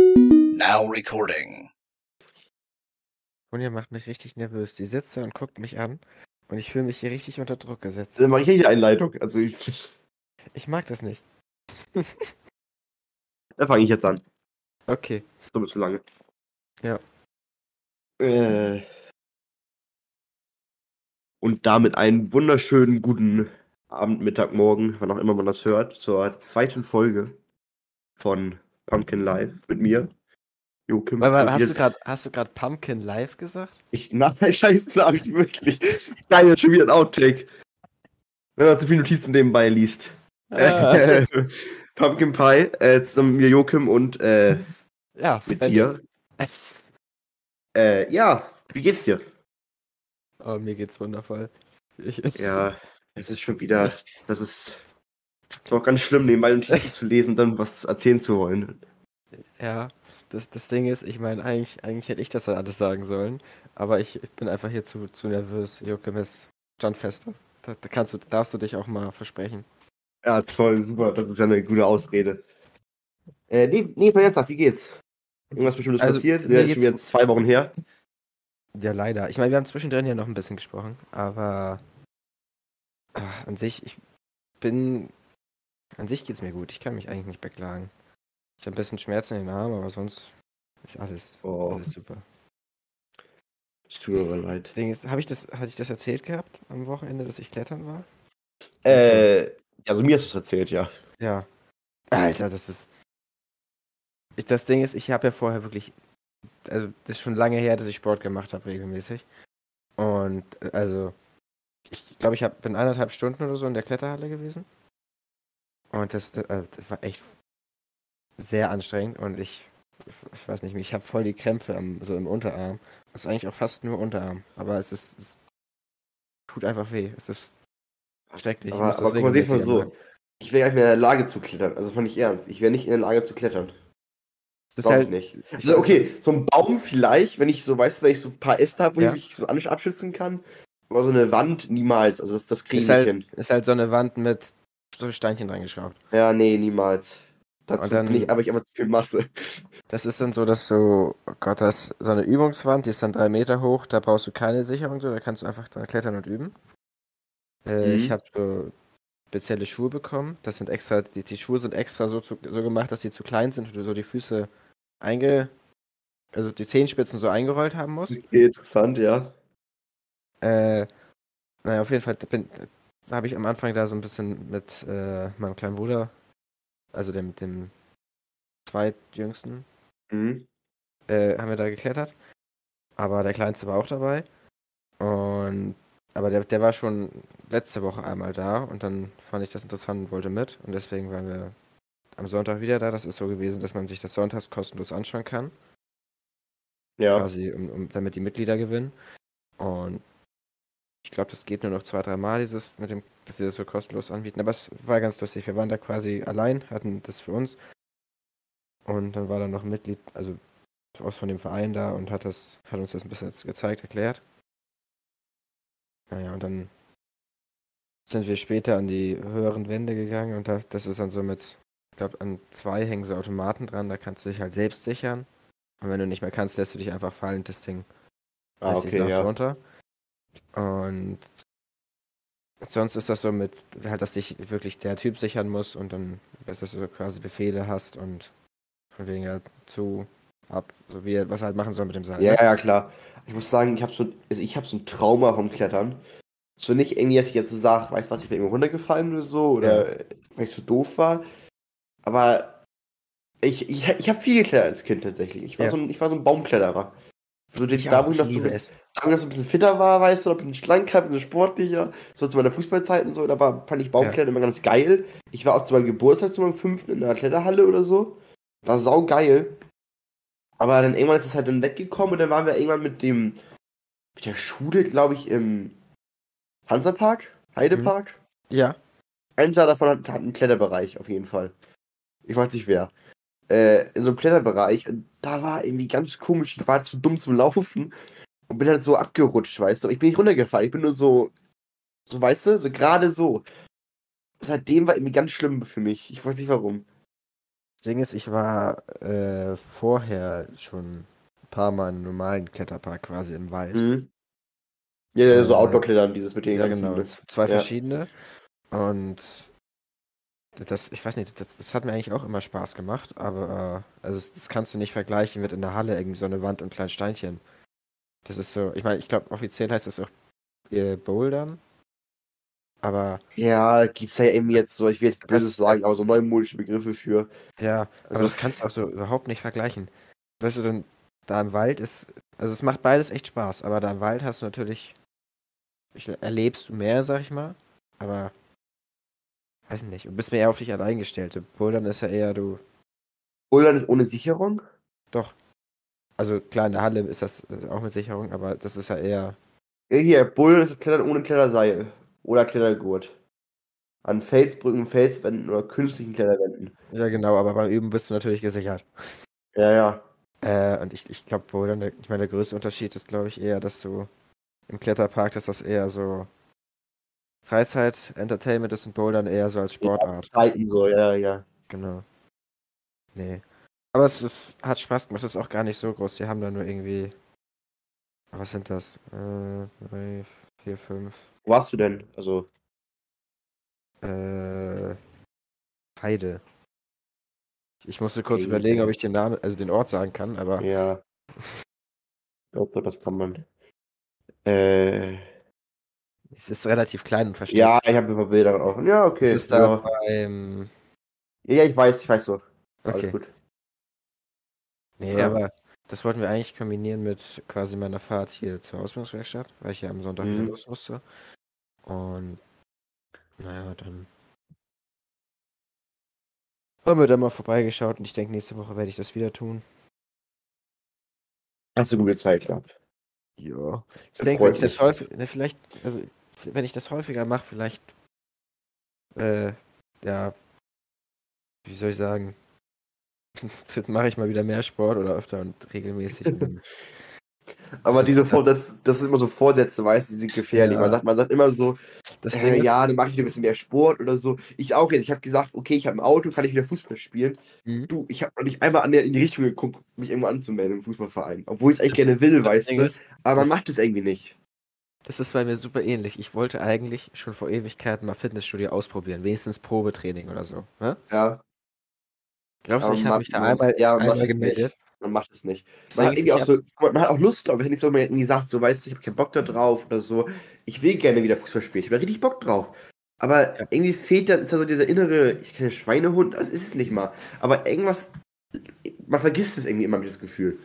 Now recording. Sonja macht mich richtig nervös. Die sitzt da und guckt mich an und ich fühle mich hier richtig unter Druck gesetzt. Dann mache ich die Einleitung. Also ich, Ich mag das nicht. da fange ich jetzt an. Okay. So ein bisschen lange. Ja. Äh, und damit einen wunderschönen guten Abend, Mittag, Morgen, wann auch immer man das hört, zur zweiten Folge von Pumpkin Live mit mir. Joachim. Weil, Und hast, du grad, hast du gerade Pumpkin Live gesagt? Ich, nein, scheiße, habe ich wirklich. Jetzt schon wieder ein Outtake. Wenn man zu viele Notizen nebenbei liest. Ah. Pumpkin Pie, äh, zusammen mit mir Joachim und äh, ja, mit dir. Äh, ja, wie geht's dir? Oh, mir geht's wundervoll. Ich, Ja, es ist schon wieder, das ist, ist auch ganz schlimm, nebenbei Notizen zu lesen und dann was erzählen zu wollen. Ja, das, das Ding ist, ich meine, eigentlich, eigentlich hätte ich das ja alles sagen sollen, aber ich, ich bin einfach hier zu, zu nervös. Joachim ist standfester. Da, da kannst du, darfst du dich auch mal versprechen. Ja, toll, super, das ist ja eine gute Ausrede. Äh, nee, nee, mal jetzt wie geht's? Irgendwas Bestimmtes Also, passiert? mir Ja, ist schon wieder zwei Wochen her. Ja, leider. Ich meine, wir haben zwischendrin ja noch ein bisschen gesprochen, aber ah, an sich, ich bin. An sich geht's mir gut. Ich kann mich eigentlich nicht beklagen. Ich habe ein bisschen Schmerzen in den Armen, aber sonst ist alles, Oh, alles super. es tut mir aber leid. Ding ist, habe ich das, hatte ich das erzählt gehabt am Wochenende, dass ich klettern war? Äh, also mir hast du es erzählt, ja. Ja. Alter, das ist. Ich, das Ding ist, ich habe ja vorher wirklich. Also, das ist schon lange her, dass ich Sport gemacht habe, regelmäßig. Und, äh, also. Ich glaube, ich hab, bin eineinhalb Stunden oder so in der Kletterhalle gewesen. Und das, äh, das war echt sehr anstrengend. Und ich. Ich weiß nicht, ich habe voll die Krämpfe am, so im Unterarm. Das ist eigentlich auch fast nur Unterarm. Aber es ist. Es tut einfach weh. Es ist schrecklich. Ich Aber, muss aber das guck mal, siehst mal so. anmachen. Ich wäre gar nicht mehr in der Lage zu klettern. Also das meine ich ernst. Ich wäre nicht in der Lage zu klettern. Es ist halt. ich nicht. ich Also okay, so ein Baum vielleicht, wenn ich so, weißt du, wenn ich so ein paar Äste habe, wo Ja. ich mich so an- abschützen kann. Aber so eine Wand niemals. Also das, das kriege ich Ist nicht halt, hin. ist halt so eine Wand mit so Steinchen reingeschraubt. Ja, nee, niemals. Dazu dann- bin ich, aber ich aber zu viel Masse. Das ist dann so, dass du, oh Gott, das so eine Übungswand, die ist dann drei Meter hoch, da brauchst du keine Sicherung, so, da kannst du einfach dran klettern und üben. Äh, Mhm. Ich habe so spezielle Schuhe bekommen. Das sind extra, die, die Schuhe sind extra so, zu, so gemacht, dass sie zu klein sind und du so die Füße einge, also die Zehenspitzen so eingerollt haben musst. Okay, interessant, ja. Äh, naja, auf jeden Fall bin, habe ich am Anfang da so ein bisschen mit äh, meinem kleinen Bruder, also dem, dem zweitjüngsten, Mhm. äh, haben wir da geklettert. Aber der Kleinste war auch dabei. Und aber der, der war schon letzte Woche einmal da und dann fand ich das interessant und wollte mit. Und deswegen waren wir am Sonntag wieder da. Das ist so gewesen, dass man sich das sonntags kostenlos anschauen kann. Ja. Quasi, um, um, damit die Mitglieder gewinnen. Und ich glaube, das geht nur noch zwei, drei Mal, dieses, mit dem, dass sie das so kostenlos anbieten. Aber es war ganz lustig. Wir waren da quasi allein, hatten das für uns. Und dann war da noch ein Mitglied, also aus von dem Verein da und hat das, hat uns das ein bisschen gezeigt, erklärt. Naja, und dann sind wir später an die höheren Wände gegangen und da, das ist dann so mit, ich glaube, an zwei hängen so Automaten dran, da kannst du dich halt selbst sichern. Und wenn du nicht mehr kannst, lässt du dich einfach fallen, das Ding Ah, lässt dich okay, sanft ja. runter. Und sonst ist das so mit, halt, dass dich wirklich der Typ sichern muss und dann, dass du quasi Befehle hast und von wegen ja zu, ab, so wie er, was er halt machen soll mit dem Seil. Ja, ne? ja, klar. Ich muss sagen, ich habe so, also ich hab so ein Trauma vom Klettern. So nicht irgendwie, dass ich jetzt so sage, weißt du was, ich bin irgendwo runtergefallen oder so, oder weil ich so doof war. Aber ich, ich, ich habe viel geklettert als Kind tatsächlich. Ich war, Ja. so, ein, ich war so ein Baumkletterer. So den, Ich da, auch, wo ich ich noch so, ein bisschen, fitter war, weißt du, oder ein bisschen schlanker, ein bisschen sportlicher, so zu meiner Fußballzeit und so, da war, fand ich Baumklettern immer ganz geil. Ich war auch zu meinem Geburtstag, zu meinem fünften in einer Kletterhalle oder so. War sau geil. Aber dann irgendwann ist es halt dann weggekommen und dann waren wir irgendwann mit dem, mit der Schule, glaube ich, im Hansapark, Heidepark. Ja. Einer davon hat, hat einen Kletterbereich, auf jeden Fall. Ich weiß nicht wer. Äh, in so einem Kletterbereich. Und da war irgendwie ganz komisch. Ich war zu dumm zum Laufen und bin halt so abgerutscht, weißt du. Ich bin nicht runtergefallen. Ich bin nur so, so weißt du, so gerade so. Seitdem war irgendwie ganz schlimm für mich. Ich weiß nicht warum. Ding ist, ich war äh, vorher schon ein paar Mal im normalen Kletterpark quasi im Wald. Mhm. Ja, so Äh, Outdoor-Klettern, dieses mit den Ja, ganzen. genau. Zwei Ja. verschiedene. Und das, ich weiß nicht, das, das hat mir eigentlich auch immer Spaß gemacht, aber äh, also das, das kannst du nicht vergleichen mit in der Halle irgendwie so eine Wand und kleinen Steinchen. Das ist so, ich meine, ich glaube, offiziell heißt das auch äh, Bouldern. Aber Ja, gibt's ja irgendwie jetzt so, ich will jetzt böses sagen, aber so neumodische Begriffe für. ja, Also- das kannst du auch so überhaupt nicht vergleichen. Weißt du, dann da im Wald ist, also es macht beides echt Spaß, aber da im Wald hast du natürlich, ich, erlebst du mehr, sag ich mal, aber weiß nicht, du bist mehr eher auf dich allein gestellt. Bouldern ist ja eher du, Bouldern ohne Sicherung? doch, also klar, in der Halle ist das äh, auch mit Sicherung, aber das ist ja eher, hier, Bouldern ist das Klettern ohne Kletterseil. Oder Klettergurt. An Felsbrücken, Felswänden oder künstlichen Kletterwänden. ja genau, aber beim Üben bist du natürlich gesichert. Ja, ja. Äh, und ich, ich glaube, Bouldern, der- ich meine, der größte Unterschied ist, glaube ich, eher, dass du im Kletterpark, dass das eher so Freizeit-Entertainment ist und Bouldern eher so als Sportart. Streiten so, ja, ja. Genau. Nee. Aber es ist, hat Spaß gemacht, es ist auch gar nicht so groß. Die haben da nur irgendwie. Was sind das? Äh, drei, vier, fünf. Wo warst du denn? Also, Äh, Heide. Ich musste kurz Okay. überlegen, ob ich den Namen, also den Ort sagen kann, aber ja. Ich glaube, das kann man. Äh, es ist relativ klein und versteckt. ja, ich habe paar Bilder auch. Ja, okay. Es ist da ja. beim. ja, ich weiß, ich weiß so. Alles Okay. gut. Nee, Ja. aber das wollten wir eigentlich kombinieren mit quasi meiner Fahrt hier zur Ausbildungswerkstatt, weil ich ja am Sonntag wieder Mhm. los musste. Und naja, dann haben wir da mal vorbeigeschaut und ich denke, nächste Woche werde ich das wieder tun. Hast du gute Zeit gehabt? Ja. Ich denke, wenn ich das häufig, vielleicht, also wenn ich das häufiger mache, vielleicht, äh, ja, wie soll ich sagen, mache ich mal wieder mehr Sport oder öfter und regelmäßig. und Aber Das- diese Vor das, das sind immer so Vorsätze, weißt du, die sind gefährlich. Ja. Man, sagt, man sagt immer so, Das äh, ja, dann mache ich wieder ein bisschen mehr Sport oder so. Ich auch jetzt. Ich habe gesagt, okay, ich habe ein Auto, kann ich wieder Fußball spielen. Mhm. Du, ich habe noch nicht einmal der, in die Richtung geguckt, mich irgendwo anzumelden im Fußballverein. Obwohl ich es eigentlich Das- gerne will, weißt du. Aber man macht es irgendwie nicht. Das ist bei mir super ähnlich. Ich wollte eigentlich schon vor Ewigkeiten mal Fitnessstudio ausprobieren, wenigstens Probetraining oder so. Ne? Ja, Glaubst du, ich habe mich da einmal, ja, einmal es nicht. gemeldet? man macht es nicht. Das Man hat irgendwie auch so, man hat auch Lust drauf. Wenn ich so mal irgendwie sagt, so weißt du, ich habe keinen Bock da drauf oder so. Ich will gerne wieder Fußball spielen. Ich habe richtig Bock drauf. Aber Ja. irgendwie fehlt dann, ist da so dieser innere, ich kenne Schweinehund, das ist es nicht mal. Aber irgendwas, man vergisst es irgendwie immer, dieses Gefühl.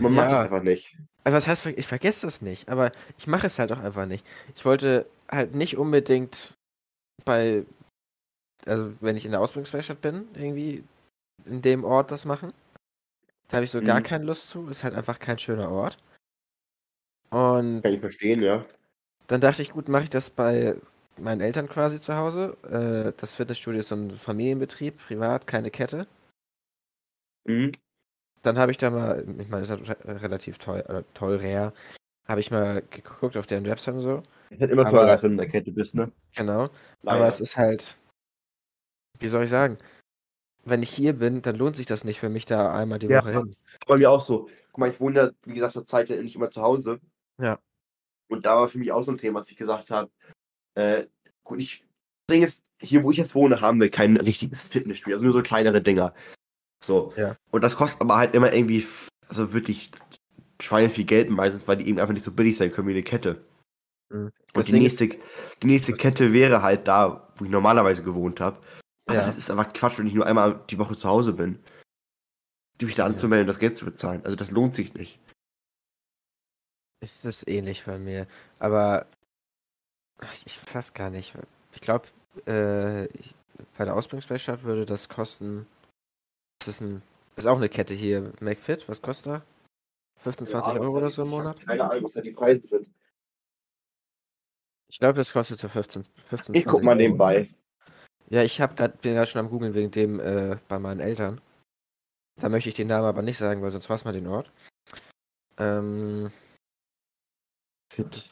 Man macht es ja, einfach nicht. also was heißt, ich vergesse das nicht, aber ich mache es halt auch einfach nicht. Ich wollte halt nicht unbedingt bei, also wenn ich in der Ausbildungswerkstatt bin, irgendwie in dem Ort das machen. Da habe ich so gar Mhm. keine Lust zu. Ist halt einfach kein schöner Ort. Und Kann ich verstehen, ja. Dann dachte ich, gut, mache ich das bei meinen Eltern quasi zu Hause. Äh, das Fitnessstudio ist so ein Familienbetrieb, privat, keine Kette. Mhm. Dann habe ich da mal, ich meine, das ist halt re- relativ teuer, oder teurer, habe ich mal geguckt auf deren Website und so. Es wird immer Aber- teurer, als wenn du in der Kette bist, ne? Genau. Aber Leider. es ist halt, wie soll ich sagen, wenn ich hier bin, dann lohnt sich das nicht für mich da einmal die Ja. Woche hin. bei mir auch so. Guck mal, ich wohne ja, wie gesagt, zur Zeit ja nicht immer zu Hause. Ja. Und da war für mich auch so ein Thema, was ich gesagt habe. Äh, gut, ich. Ding ist, hier wo ich jetzt wohne, haben wir kein richtiges Fitnessstudio, also nur so kleinere Dinger. So. Ja. Und das kostet aber halt immer irgendwie, also wirklich Schweine viel Geld meistens, weil die eben einfach nicht so billig sein können wie eine Kette. Mhm. Und die Ding ist- nächste, die nächste Kette wäre halt da, wo ich normalerweise gewohnt habe. Aber Ja. das ist einfach Quatsch, wenn ich nur einmal die Woche zu Hause bin. Mich da anzumelden und das Geld zu bezahlen. Also das lohnt sich nicht. Ist das ähnlich bei mir. Aber ach, ich weiß gar nicht. Ich glaube, äh, ich- bei der Ausbildungswerkstatt würde das kosten. Das ist, ein, ist auch eine Kette hier. McFit, was kostet da? 15, 20 Euro oder so im Monat? Keine Ahnung, was da die Preise sind. Ich glaube, das kostet so 15, 15 Ich guck 20 mal Euro. nebenbei. Ja, ich hab grad, bin gerade schon am googeln wegen dem äh, bei meinen Eltern. Da möchte ich den Namen aber nicht sagen, weil sonst weiß man den Ort. Ähm, Fit.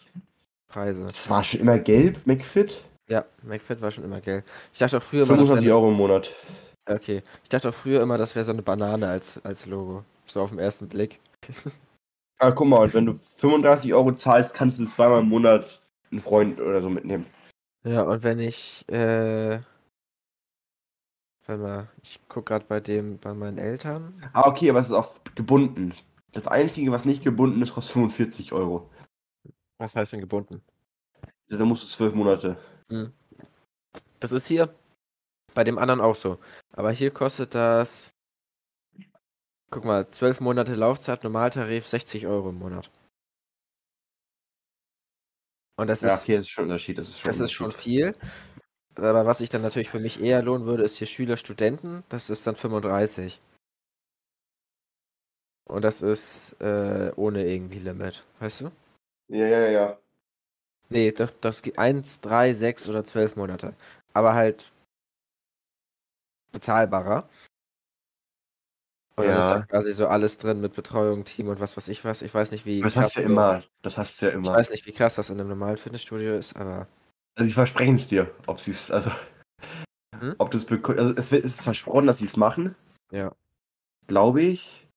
Preise. Das war schon immer gelb, McFit. Ja, McFit war schon immer Geld. Ich dachte auch früher mal, das 25 wäre Euro im Monat. Okay. Ich dachte auch früher immer, das wäre so eine Banane als, als Logo. So auf den ersten Blick. Ah, guck mal, wenn du 35 Euro zahlst, kannst du zweimal im Monat einen Freund oder so mitnehmen. Ja, und wenn ich, äh, warte mal, ich guck gerade bei dem, bei meinen Eltern. Ah, okay, aber es ist auch gebunden. Das Einzige, was nicht gebunden ist, kostet 45 Euro. Was heißt denn gebunden? Da musst du zwölf Monate. Das ist hier bei dem anderen auch so. Aber hier kostet das, guck mal, 12 Monate Laufzeit, Normaltarif 60 Euro im Monat. Und das Ja, ist, hier ist schon ein Unterschied. Das ist schon, das ist schon viel. Aber was sich dann natürlich für mich eher lohnen würde, ist hier Schüler, Studenten. Das ist dann 35. Und das ist äh, ohne irgendwie Limit, weißt du? Ja, ja, ja. Nee, das, das geht 1, 3, 6 oder 12 Monate. Aber halt bezahlbarer. Und dann ist Ja. da quasi so alles drin mit Betreuung, Team und was weiß ich was. Ich weiß nicht, wie Das hast du ja immer. Das hast du ja Ich immer. weiß nicht, wie krass das in einem normalen Fitnessstudio ist, aber Also, sie versprechen es dir, ob sie es, also. Hm? Ob das Also, es wird, es ist versprochen, dass sie es machen, ja. glaube ich.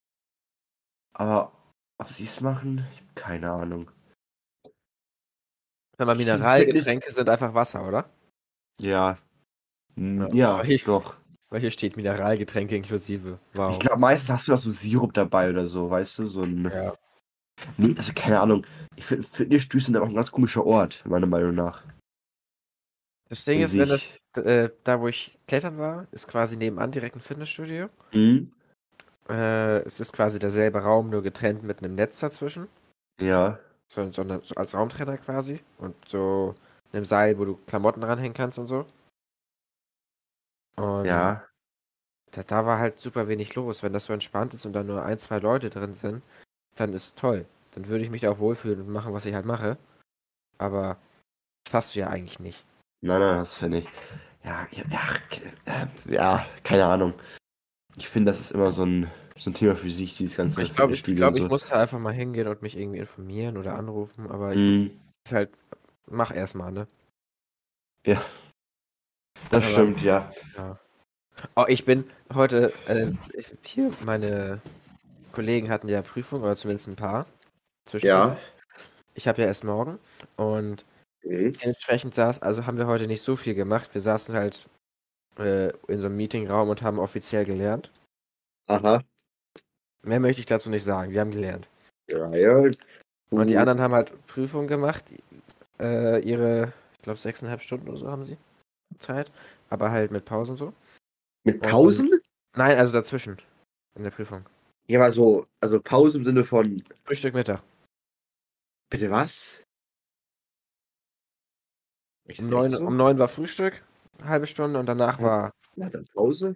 Aber ob sie es machen, ich habe keine Ahnung. Ich find Mineralgetränke sind einfach Wasser, oder? Ja. Ja, Ja, ich- doch. Weil hier steht Mineralgetränke inklusive. Wow. Ich glaube, meistens hast du auch so Sirup dabei oder so, weißt du? So ein. Ja. Nee, also keine Ahnung. Ich finde, Fitnessstudios sind aber auch ein ganz komischer Ort, meiner Meinung nach. Das Ding ist, wenn das, äh, da wo ich klettern war, ist quasi nebenan direkt ein Fitnessstudio. Hm? Äh, es ist quasi derselbe Raum, nur getrennt mit einem Netz dazwischen. Ja. So, so, eine, so als Raumtrenner quasi. Und so einem Seil, wo du Klamotten ranhängen kannst und so. Und Ja. da, da war halt super wenig los. Wenn das so entspannt ist und da nur ein, zwei Leute drin sind, dann ist toll. Dann würde ich mich da auch wohlfühlen und machen, was ich halt mache. Aber das hast du ja eigentlich nicht. Nein, nein, das finde ich. Ja, ja, ja, äh, ja, keine Ahnung. Ich finde, das ist immer so ein, so ein Thema für sich, dieses ganze Ich glaube, ich, Fitnessstudio glaub, und ich so. musste einfach mal hingehen und mich irgendwie informieren oder anrufen. Aber ich Hm, ist halt, mach erstmal, ne? ja. Das Aber- stimmt, ja. Oh, ich bin heute, äh, ich, hier, meine Kollegen hatten ja Prüfung, oder zumindest ein paar. zwischendurch. Ich habe ja erst morgen und Mhm. dementsprechend saß, also haben wir heute nicht so viel gemacht. Wir saßen halt äh, in so einem Meetingraum und haben offiziell gelernt. Aha. Mehr möchte ich dazu nicht sagen. Wir haben gelernt. Ja, ja. Und die Mhm. anderen haben halt Prüfungen gemacht. Äh, ihre, ich glaube, sechseinhalb Stunden oder so haben sie Zeit. Aber halt mit Pausen und so. Mit Pausen? Nein, also dazwischen. In der Prüfung. Ja, aber so, also Pause im Sinne von, Frühstück Mittag. bitte was? Um neun, so? um neun war Frühstück, eine halbe Stunde und danach Ja. war. Ja, dann Pause?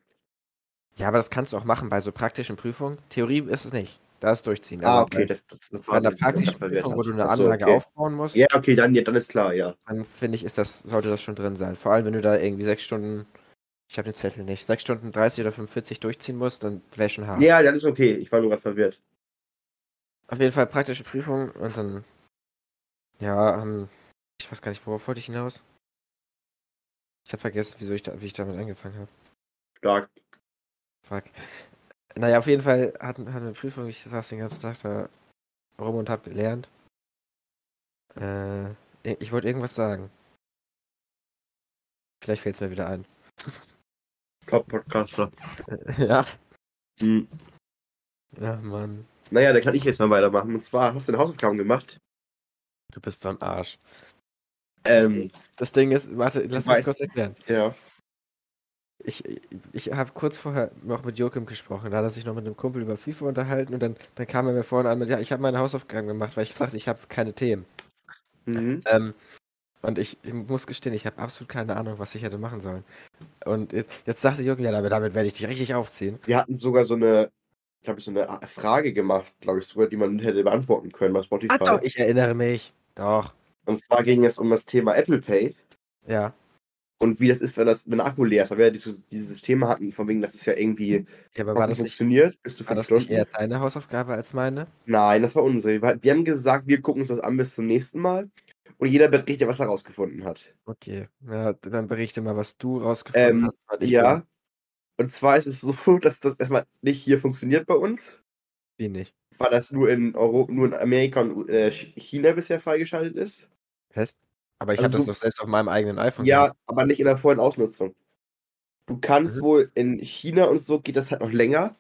Ja, aber das kannst du auch machen bei so praktischen Prüfungen. Theorie ist es nicht. Da ist durchziehen. Ah, Aber okay, das, das, das das, mich praktischen verwirrt Prüfung, wo du eine Ach so, Anlage okay. aufbauen musst, Ja, okay, dann, ja, dann ist klar, ja. dann finde ich, ist das, sollte das schon drin sein. Vor allem, wenn du da irgendwie sechs Stunden, ich habe den Zettel nicht, sechs Stunden 30 oder 45 durchziehen musst, dann wäre schon hart. Ja, dann ist okay. Ich war nur gerade verwirrt. Auf jeden Fall praktische Prüfung und dann, ja, ähm, ich weiß gar nicht, worauf wollte ich hinaus? Ich habe vergessen, wieso ich da, wie ich damit angefangen habe. Stark. Fuck. Naja, auf jeden Fall hatten, wir eine Prüfung. Ich saß den ganzen Tag da rum und hab gelernt. Äh, ich wollte irgendwas sagen. Vielleicht fällt es mir wieder ein. Top-Podcaster. ja. Hm. Ja, Mann. Naja, dann kann ich jetzt mal weitermachen. Und zwar, hast du deine Hausaufgaben gemacht? Du bist so ein Arsch. Ähm, Das Ding ist, warte, lass mich weiß. kurz erklären. ja. Ich, ich habe kurz vorher noch mit Joachim gesprochen. Da hat er sich noch mit einem Kumpel über FIFA unterhalten und dann, dann kam er mir vorne an mit, ja, ich habe meine Hausaufgaben gemacht, weil ich gesagt ich habe keine Themen. Mhm. Ähm, und ich, ich muss gestehen, ich habe absolut keine Ahnung, was ich hätte machen sollen. Und jetzt, jetzt sagte Jürgen, ja, damit, damit werde ich dich richtig aufziehen. Wir hatten sogar so eine, ich habe so eine Frage gemacht, glaube ich, sogar, die man hätte beantworten können bei Spotify. Ah, doch, ich erinnere mich. Doch. Und zwar ging es um das Thema Apple Pay Ja. Und wie das ist, wenn das wenn der Akku leer ist. Weil wir ja dieses, dieses System hatten, von wegen, dass es ja irgendwie ja aber war das, nicht nicht, funktioniert, bis war das nicht eher deine Hausaufgabe als meine? Nein, das war unsere. Wir wir haben gesagt, wir gucken uns das an bis zum nächsten Mal. Und jeder berichtet, was er rausgefunden hat. Okay. Ja, dann berichte mal, was du rausgefunden Ähm, hast. ja. bin- Und zwar ist es so, dass das erstmal nicht hier funktioniert bei uns, Wie nicht? weil das nur in Europa, nur in Amerika und äh, China bisher freigeschaltet ist. Fest? Aber ich Also habe das so- doch selbst auf meinem eigenen iPhone. Ja, aber nicht in der vollen Ausnutzung. Du kannst Mhm. wohl in China und so geht das halt noch länger.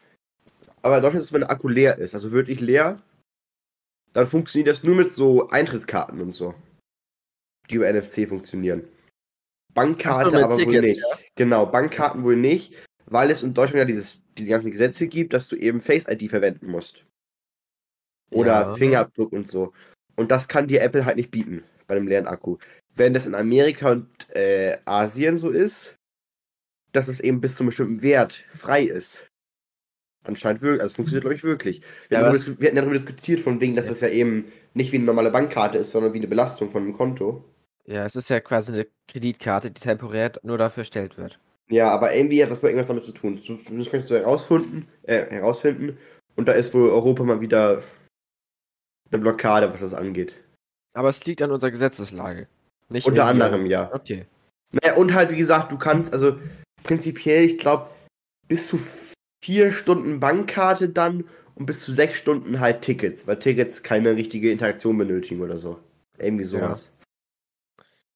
Aber in Deutschland ist es, wenn der Akku leer ist, also wirklich leer, dann funktioniert das nur mit so Eintrittskarten und so. Die über NFC funktionieren. Bankkarte aber wohl Tickets, nicht. Genau, Bankkarten wohl nicht, weil es in Deutschland ja dieses, diese ganzen Gesetze gibt, dass du eben Face ID verwenden musst. Oder Ja. Fingerabdruck und so. Und das kann dir Apple halt nicht bieten bei einem leeren Akku. Wenn das in Amerika und äh, Asien so ist, dass es eben bis zu einem bestimmten Wert frei ist. Anscheinend wirklich, also es funktioniert, glaube ich, wirklich. Wir, Ja, dis- wir hatten darüber diskutiert, von wegen, dass Ja. das ja eben nicht wie eine normale Bankkarte ist, sondern wie eine Belastung von einem Konto. Ja, es ist ja quasi eine Kreditkarte, die temporär nur dafür erstellt wird. Ja, aber irgendwie hat das wohl irgendwas damit zu tun. Das kannst du herausfinden, äh, herausfinden. Und da ist wohl Europa mal wieder eine Blockade, was das angeht. Aber es liegt an unserer Gesetzeslage. Nicht Unter anderem, ja. Okay. Naja, und halt, wie gesagt, du kannst, also prinzipiell, ich glaube, bis zu vier Stunden Bankkarte dann und bis zu sechs Stunden halt Tickets, weil Tickets keine richtige Interaktion benötigen oder so. Irgendwie sowas.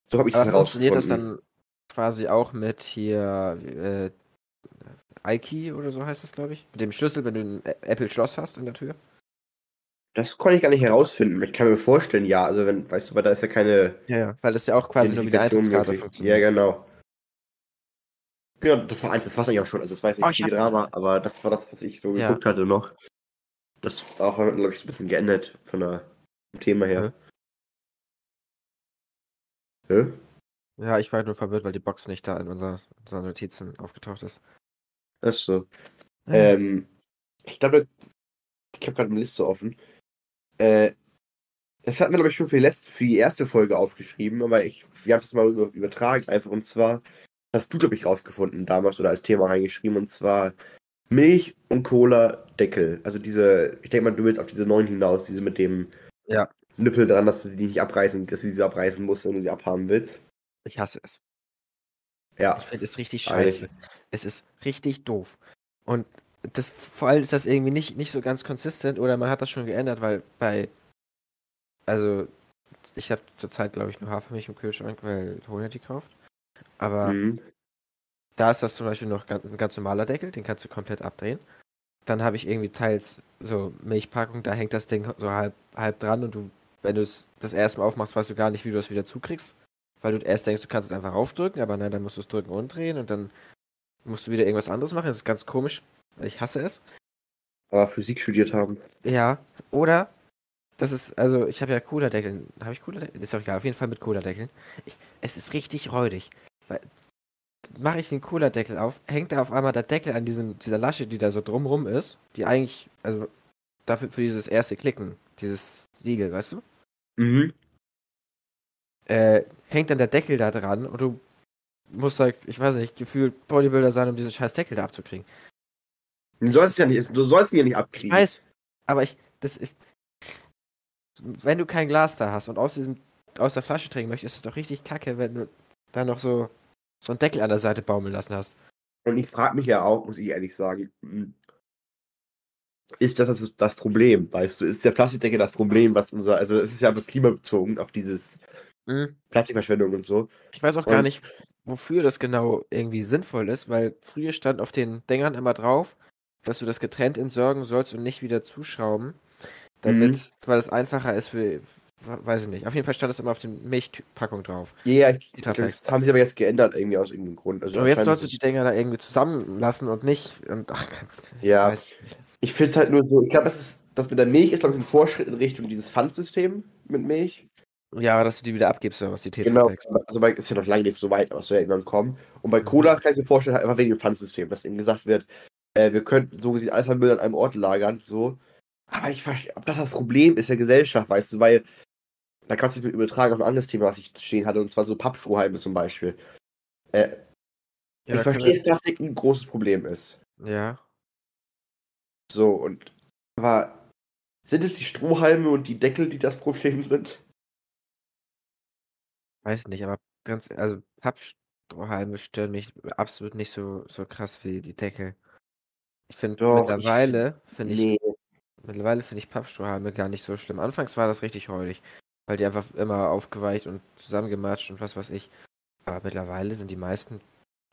So habe ich das Aber funktioniert das herausgefunden. dann quasi auch mit hier äh, iKey oder so heißt das, glaube ich? Mit dem Schlüssel, wenn du ein Apple-Schloss hast an der Tür? Das konnte ich gar nicht herausfinden. Ich kann mir vorstellen, ja. Also, wenn, weißt du, weil da ist ja keine Ja, ja. Weil das ja auch quasi nur wie eine Eintrittskarte funktioniert. Ja, genau. Ja, das war eins, das war eigentlich auch schon. Also, das war jetzt Oh, nicht ich viel Drama, aber das war das, was ich so Ja. geguckt hatte noch. Das war auch, glaube ich, ein bisschen geändert von der vom Thema her. Hä? Ja, ich war nur verwirrt, weil die Box nicht da in unser, unseren Notizen aufgetaucht ist. Ach so. Ja. Ähm, ich glaube, ich habe gerade eine Liste offen. Äh, das hatten wir, glaube ich, schon für die, letzte, für die erste Folge aufgeschrieben, aber ich, wir haben es mal über, übertragen einfach. Und zwar hast du, glaube ich, rausgefunden damals oder als Thema reingeschrieben. Und zwar Milch und Cola Deckel. Also diese, ich denke mal, du willst auf diese neuen hinaus, diese mit dem Ja. Nippel dran, dass du die nicht abreißen, dass du sie abreißen musst, wenn du sie abhaben willst. Ich hasse es. Ja. Ich finde es richtig scheiße. Es ist richtig doof. Und das, vor allem ist das irgendwie nicht, nicht so ganz konsistent oder man hat das schon geändert, weil bei, also ich habe zurzeit glaube ich nur Hafermilch im Kühlschrank, weil Honig die kauft. Aber Mhm. da ist das zum Beispiel noch ganz, ein ganz normaler Deckel, den kannst du komplett abdrehen. Dann habe ich irgendwie teils so Milchpackung, da hängt das Ding so halb, halb dran und du, wenn du es das erste Mal aufmachst, weißt du gar nicht, wie du es wieder zukriegst. Weil du erst denkst, du kannst es einfach raufdrücken, aber nein, dann musst du es drücken und drehen und dann musst du wieder irgendwas anderes machen. Das ist ganz komisch. Ich hasse es. Aber Physik studiert haben. Ja, oder das ist, also ich habe ja Cola-Deckeln. Habe ich Cola-Deckeln? Ist doch egal, auf jeden Fall mit Cola-Deckeln. Es ist richtig räudig. Weil mache ich den Cola-Deckel auf, hängt da auf einmal der Deckel an diesem, dieser Lasche, die da so drumrum ist, die eigentlich, also dafür für dieses erste Klicken, dieses Siegel, weißt du? Mhm. Äh, hängt dann der Deckel da dran und du musst halt, ich weiß nicht, gefühlt Bodybuilder sein, um diesen scheiß Deckel da abzukriegen. Du sollst, ja nicht, du sollst ihn ja nicht Ich abkriegen. weiß, aber ich, das ist, wenn du kein Glas da hast und aus diesem, aus der Flasche trinken möchtest, ist es doch richtig kacke, wenn du da noch so, so einen Deckel an der Seite baumeln lassen hast. Und ich frage mich ja auch, muss ich ehrlich sagen, ist das, das das Problem, weißt du? Ist der Plastikdeckel das Problem, was unser, also es ist ja klimabezogen auf dieses Plastikverschwendung und so. Ich weiß auch gar Und- nicht, wofür das genau irgendwie sinnvoll ist, weil früher stand auf den Dingern immer drauf, dass du das getrennt entsorgen sollst und nicht wieder zuschrauben, damit, Mhm. weil es einfacher ist für, weiß ich nicht. Auf jeden Fall stand das immer auf den Milchpackung drauf. Ja, Literpack. das haben sie aber jetzt geändert, irgendwie aus irgendeinem Grund. Also Aber jetzt sollst du die Dinger da irgendwie zusammenlassen und nicht, und ach, Ja. weiß ich finde es halt nur so, ich glaube, das ist, das mit der Milch ist, glaube ich, ein Fortschritt in Richtung dieses Pfandsystem mit Milch. Ja, dass du die wieder abgibst, oder was die Genau, Tetrapacks. also bei, ist ja noch lange nicht so weit, aber es soll ja irgendwann kommen. Und bei Cola kann ich mir vorstellen, halt einfach wegen dem Pfandsystem, dass eben gesagt wird, äh, wir könnten so gesehen alles an Müll an einem Ort lagern, so. Aber ich verstehe, ob das das Problem ist der Gesellschaft, weißt du, weil da kannst du dich mit übertragen auf ein anderes Thema, was ich stehen hatte, und zwar so Pappstrohhalme zum Beispiel. Äh, Ja, ich verstehe, dass Plastik ein großes Problem ist. Ja. So, und aber sind es die Strohhalme und die Deckel, die das Problem sind? Weiß nicht, aber ganz, also Papp, Strohhalme stören mich absolut nicht so, so krass wie die Deckel. Ich finde mittlerweile finde ich Nee. mittlerweile finde ich Pappstrohhalme gar nicht so schlimm. Anfangs war das richtig räudig, weil die einfach immer aufgeweicht und zusammengematscht und was weiß ich. Aber mittlerweile sind die meisten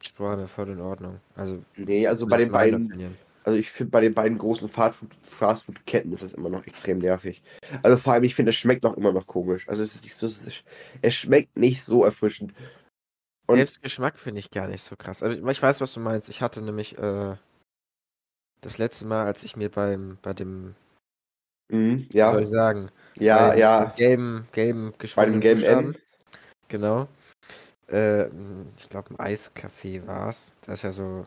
Strohhalme voll in Ordnung. Also Nee, also bei den beiden, Opinion. also ich finde bei den beiden großen Fastfood- Fastfood-Ketten ist das immer noch extrem nervig. Also vor allem, ich finde, es schmeckt noch immer noch komisch. Also es ist nicht so, es, schmeckt nicht so erfrischend. Und- Selbst Geschmack finde ich gar nicht so krass. Also ich weiß, was du meinst. Ich hatte nämlich äh, das letzte Mal, als ich mir beim bei dem, Mhm, wie soll ja, ich sagen, ja, beim, ja. gelben, gelben Bei geschwungenen dem gelben M. genau. Äh, ich glaube, ein Eiscafé war es. Da ist ja so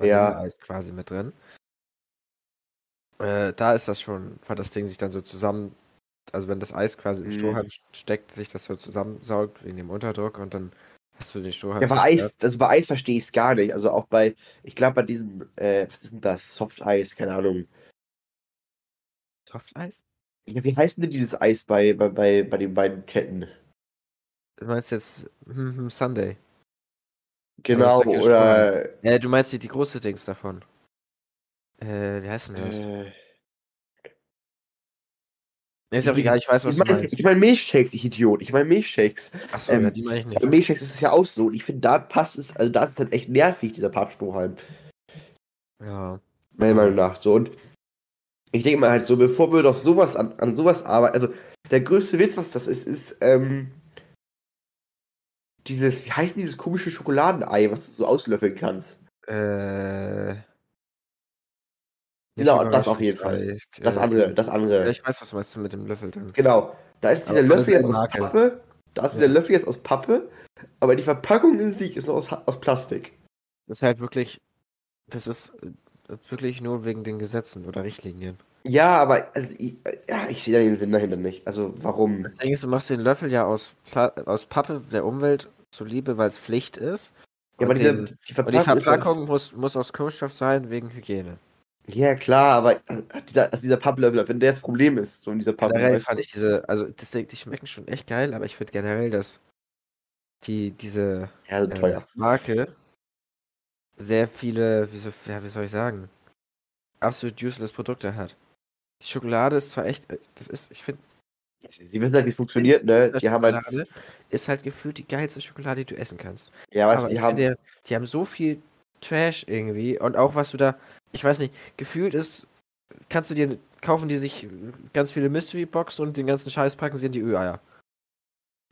Ja. Vanilleeis quasi mit drin. Äh, da ist das schon, weil das Ding sich dann so zusammen, also wenn das Eis quasi im Mhm. Strohhalm steckt, sich das so zusammensaugt wegen dem Unterdruck und dann hast du den Strohhalm. Ja, bei. Eis, also bei Eis verstehe ich es gar nicht. Also auch bei, ich glaube bei diesem, äh, was ist denn das? Soft Eis, keine Ahnung. Softeis? Ja, wie heißt denn dieses Eis bei, bei, bei, bei den beiden Ketten? Du meinst jetzt hm, hm, Sunday? Genau, oder Äh, du meinst die, die große Dings davon. Äh, wie heißt denn das? äh, Nee, ist ja auch egal, ich weiß, was ich du meine meinst. ich mein Milchshakes, ich Idiot. Ich meine Milchshakes. Achso, ähm, ja, die meine ich nicht. Bei Milchshakes ist es ja auch so. Und ich finde, da passt es, also da ist es halt echt nervig, dieser Pappstrohhalm. Ja. Meiner Meinung nach. So, und ich denke mal halt so, bevor wir doch sowas an, an sowas arbeiten, also der größte Witz, was das ist, ist, ähm, dieses, wie heißt dieses komische Schokoladenei, was du so auslöffeln kannst? Äh. Nicht Genau, das auf jeden Überraschungsei, ich- Das andere, das Ja, andere. ich weiß, was du meinst mit dem Löffel dann. Genau. Da ist dieser Aber Löffel jetzt aus. Pappe. Da ist dieser Ja. Löffel jetzt aus Pappe. Aber die Verpackung in sich ist noch aus, aus Plastik. Das ist halt wirklich. Das ist äh, wirklich nur wegen den Gesetzen oder Richtlinien. Ja, aber also, ich, ja, ich sehe da den Sinn dahinter nicht. Also warum? Das Ding ist, du machst den Löffel ja aus, Pla aus Pappe der Umwelt zuliebe, weil es Pflicht ist. Ja, aber den- die die Verpackung doch- Verpackung muss, muss aus Kunststoff sein wegen Hygiene. Ja, klar, aber äh, dieser, also dieser Papplöffel, wenn der das Problem ist, so in dieser Packung, Generell fand ich diese, also das, die schmecken schon echt geil, aber ich finde generell, dass die, diese Ja, so äh. Marke sehr viele, wie, so, ja, wie soll ich sagen, absolut useless Produkte hat. Die Schokolade ist zwar echt, äh, das ist, ich finde, Sie wissen halt, wie es funktioniert, ne? Die haben halt. Schokolade ist halt gefühlt die geilste Schokolade, die du essen kannst. Ja, was Aber sie haben. finde, die haben so viel Trash irgendwie und auch was du da, ich weiß nicht, gefühlt ist, kannst du dir, kaufen die sich ganz viele Mystery Boxen und den ganzen Scheiß packen sie in die Ü-Eier.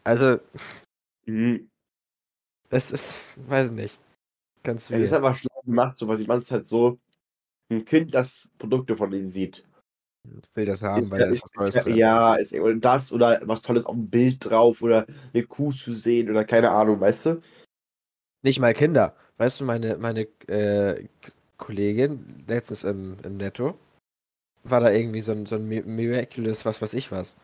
Also, Mhm. es ist, weiß nicht, ganz Ja, das ist einfach schlau gemacht, so was ich meine, ist halt so, ein Kind, das Produkte von denen sieht. will das haben, Ist, weil da ist, ist was Neues drin. ja, ist das oder was Tolles auf dem Bild drauf oder eine Kuh zu sehen oder keine Ahnung, weißt du? Nicht mal Kinder. Weißt du, meine, meine äh, Kollegin, letztens im, im Netto, war da irgendwie so ein, so ein Mi- Miraculous, was weiß ich was.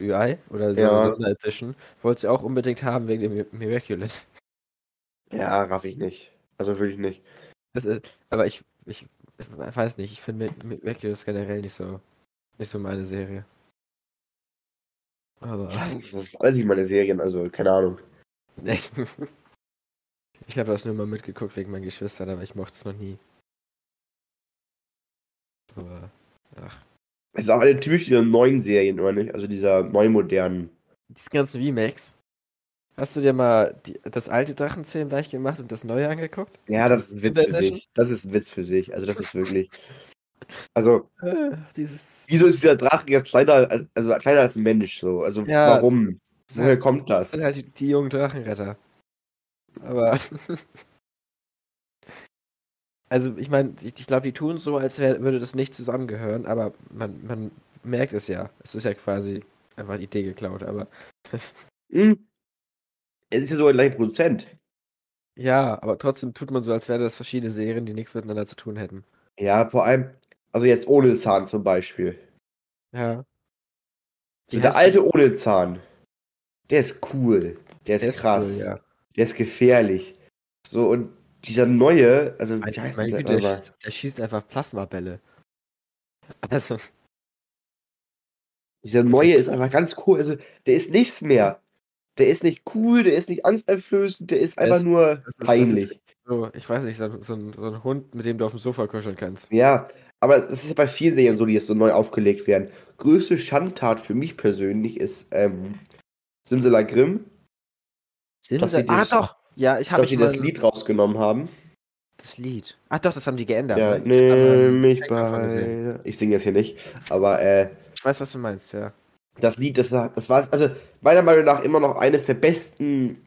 Ü-Ei oder so Ja. eine Sonderedition. Wollte sie auch unbedingt haben wegen dem Mi- Miraculous. Ja, raff ich nicht. Also wirklich nicht. Das ist, aber ich, ich, ich weiß nicht, ich finde Mi- Miraculous generell nicht so, nicht so meine Serie. Aber Das ist alles nicht meine Serien, also keine Ahnung. ich habe das nur mal mitgeguckt wegen meinen Geschwistern, aber ich mochte es noch nie. Aber, ach. Es ist auch eine typisch dieser neuen Serien, oder nicht? Also dieser neu modernen. Diese ganzen Remakes. Hast du dir mal die, das alte Drachenzähmen gleich gemacht und das neue angeguckt? Ja, das ist ein Witz für sich. Das ist ein Witz für sich. Also das ist wirklich. Also, Äh, dieses. wieso ist dieser Drache jetzt kleiner, als- also kleiner als ein Mensch so? Also Ja, warum? Woher halt- kommt das? Das sind halt die, die jungen Drachenretter. Aber. also, ich meine, ich, ich glaube, die tun so, als wär, würde das nicht zusammengehören, aber man, man merkt es ja. Es ist ja quasi einfach die Idee geklaut, aber. Das, Hm. Es ist ja so ein gleicher Produzent. ja, aber trotzdem tut man so, als wären das verschiedene Serien, die nichts miteinander zu tun hätten. Ja, vor allem, also jetzt ohne Zahn zum Beispiel. Ja. Der alte ohne Zahn, der ist cool. Der ist Der ist krass. cool, ja. Der ist gefährlich. So, und dieser neue, also, Meine, wie heißt der Güte, der nochmal? schießt, der schießt einfach Plasmabälle. Also, Dieser neue ist einfach ganz cool. Also, der ist nichts mehr. Der ist nicht cool, der ist nicht angsteinflößend, der ist einfach ist- nur das das peinlich. So, ich weiß nicht, so, ein- so, ein, so ein Hund, mit dem du auf dem Sofa kuscheln kannst. Ja, aber es ist ja bei vielen Serien so, die jetzt so neu aufgelegt werden. Größte Schandtat für mich persönlich ist ähm, Simsela Grimm, Dass sie ah, das- doch! Ja, ich habe dass sie das Lied rausgenommen haben. Das Lied. Ach doch, das haben die geändert. Ja? Ich einen mich bei. Ich singe jetzt hier nicht, aber äh, Ich weiß, was du meinst, ja. das Lied, das war, das war also meiner Meinung nach immer noch eines der besten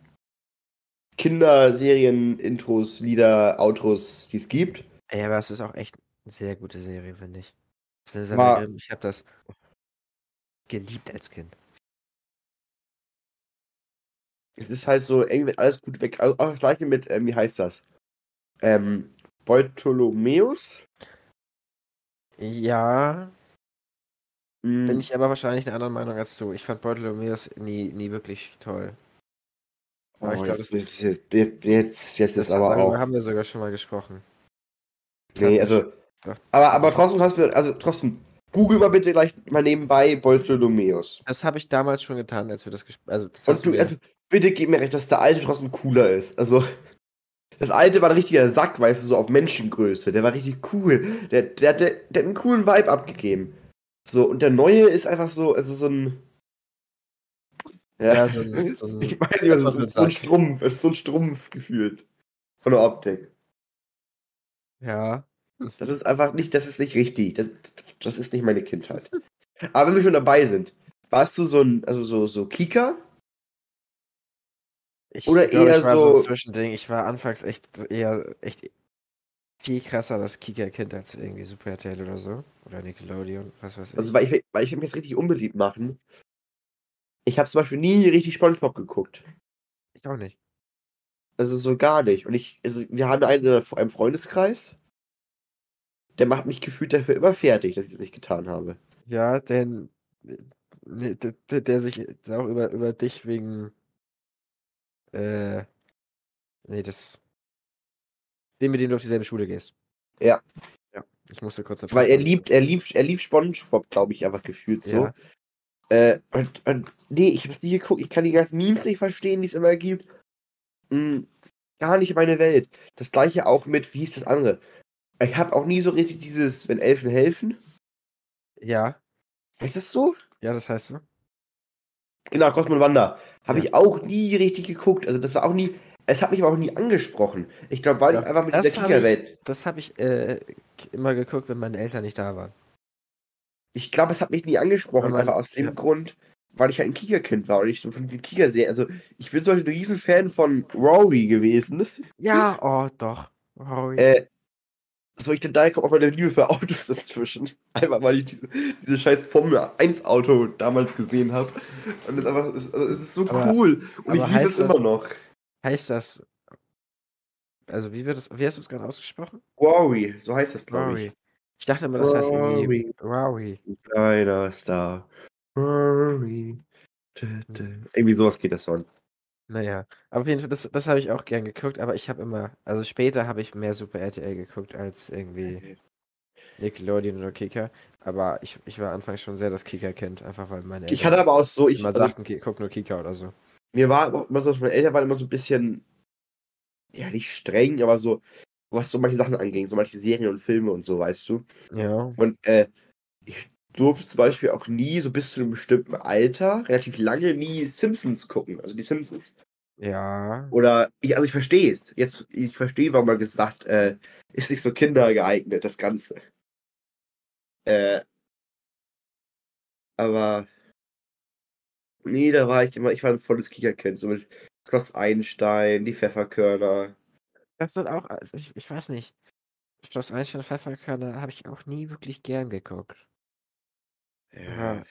Kinderserien, Intros, Lieder, Outros, die es gibt. Ey, aber es ist auch echt eine sehr gute Serie, finde ich. Ich habe das geliebt als Kind. Es ist halt so, irgendwie alles gut weg. Also auch das gleiche mit, ähm, wie heißt das? Ähm, Bartholomäus? Ja, Hm, bin ich aber wahrscheinlich eine andere Meinung als du. Ich fand Bartholomeus nie, nie wirklich toll. oh, aber ich glaub, jetzt, das ist- jetzt, jetzt, jetzt, jetzt ist aber auch. haben wir sogar schon mal gesprochen. Nee, also. Doch. Aber, aber trotzdem hast du, also trotzdem, google mal bitte gleich mal nebenbei Bartholomäus. Das habe ich damals schon getan, als wir das gespielt Also, Und du, also, bitte gib mir recht, dass der alte trotzdem cooler ist. Also, das alte war ein richtiger Sack, weißt du, so auf Menschengröße. Der war richtig cool. Der, der, der, der hat einen coolen Vibe abgegeben. So, und der neue ist einfach so, also so ein. Ja, so ein- so ein- ich weiß nicht, was was ist. So ein. Strumpf. Es ist so ein Strumpf gefühlt. Von der Optik. ja. Das ist einfach nicht, das ist nicht richtig. Das, das ist nicht meine Kindheit. Aber wenn wir schon dabei sind, warst du so ein, also so, so Kika? Ich Oder glaub, eher ich war so ein Zwischending. Ich war anfangs echt eher echt viel krasser das Kika-Kind als irgendwie Super RTL oder so. Oder Nickelodeon, was weiß ich. Also, weil ich, weil ich will mich jetzt richtig unbeliebt machen. Ich habe zum Beispiel nie richtig Spongebob geguckt. ich auch nicht. Also so gar nicht. Und ich, also wir haben einen, in einem Freundeskreis, der macht mich gefühlt dafür immer fertig, dass ich das nicht getan habe. Ja, denn ne, der, der, der sich auch über, über dich wegen äh, nee, das den, mit dem du auf dieselbe Schule gehst. Ja. Ja, ich musste kurz Weil er liebt, er liebt, er liebt Spongebob, glaube ich, einfach gefühlt so. Ja. Äh, und, und nee, ich habe es nie geguckt. Ich kann die ganzen Memes nicht verstehen, die es immer gibt. Hm, gar nicht meine Welt. Das gleiche auch mit, wie hieß das andere? Ich habe auch nie so richtig dieses, wenn Elfen helfen. Ja, Heißt das so? ja, das heißt so. Genau, Cosmo und Wanda. Habe Ja. ich auch nie richtig geguckt. Also das war auch nie. Es hat mich aber auch nie angesprochen. Ich glaube, weil Ja, ich einfach mit das ich- Kika-Welt. Das habe ich äh, immer geguckt, wenn meine Eltern nicht da waren. Ich glaube, es hat mich nie angesprochen, Aber aber aus dem ja. Grund, weil ich halt ein Kika-Kind war und ich so von diesen Kika-Serien. Also ich bin Beispiel ein Riesenfan von Rory gewesen. Ja, oh doch. Rory. Äh, so ich da kommt auch meine Liebe für Autos dazwischen. Einfach weil ich diese, diese scheiß Formel 1 Auto damals gesehen habe. Und es ist einfach, es, also es ist so Aber- cool. Und ich liebe heißt es das- immer noch. heißt das. Also, wie wird das. Wie hast du es gerade ausgesprochen? Rory, so heißt das, glaube ich. Ich dachte immer, das heißt irgendwie. Rory. Rory. Kleiner Star. Dö. Irgendwie sowas geht das Naja, aber auf jeden Fall, das, das habe ich auch gern geguckt, aber ich habe immer, also später habe ich mehr Super RTL geguckt als irgendwie Nickelodeon oder Kika. Aber ich, ich war anfangs schon sehr das Kika-Kind, einfach weil meine Ich hatte aber auch so, ich, immer also, sagten, "Ki- guck nur Kika oder so. mir war auch immer so, dass meine Eltern waren immer so ein bisschen, ja, nicht streng, aber so, was so manche Sachen anging, so manche Serien und Filme und so, weißt du. Ja. Und äh, ich durfte zum Beispiel auch nie, so bis zu einem bestimmten Alter, relativ lange nie Simpsons gucken, also die Simpsons. Ja. Oder, ich, also ich verstehe es. Jetzt, ich verstehe, warum man gesagt, äh, ist nicht so kindergeeignet, das Ganze. Äh, aber, nee, da war ich immer, ich war ein volles Kicherkind, so mit Schloss Einstein, die Pfefferkörner. Das sind auch, also ich, ich weiß nicht. Schloss Einstein Pfefferkörner habe ich auch nie wirklich gern geguckt. Ja.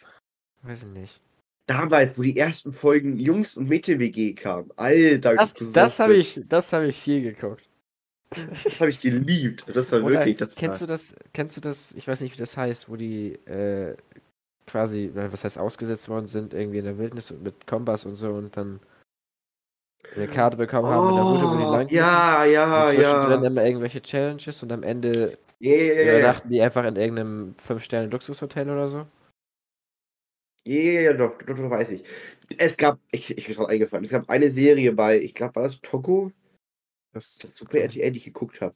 Weiß ich nicht. Damals, wo die ersten Folgen Jungs- und Mädchen-WG kamen. Alter, Das, das habe ich, das habe ich viel geguckt. Das habe ich geliebt. Das war Oder wirklich, das kennst war, du das, kennst du das, ich weiß nicht, wie das heißt, wo die äh, quasi, was heißt ausgesetzt worden sind, irgendwie in der Wildnis und mit Kompass und so und dann eine Karte bekommen haben mit der Route, wo die lang. Oh, Ja, ja, und zwischendrin ja. immer irgendwelche Challenges und am Ende ja. übernachten die einfach in irgendeinem 5-Sterne-Luxushotel oder so. Ja, ja, ja, doch, doch, doch, weiß ich. Es gab, ich, ich bin gerade eingefallen, es gab eine Serie bei, ich glaube, war das Toko, Das, das Super RTL, die ich geguckt habe.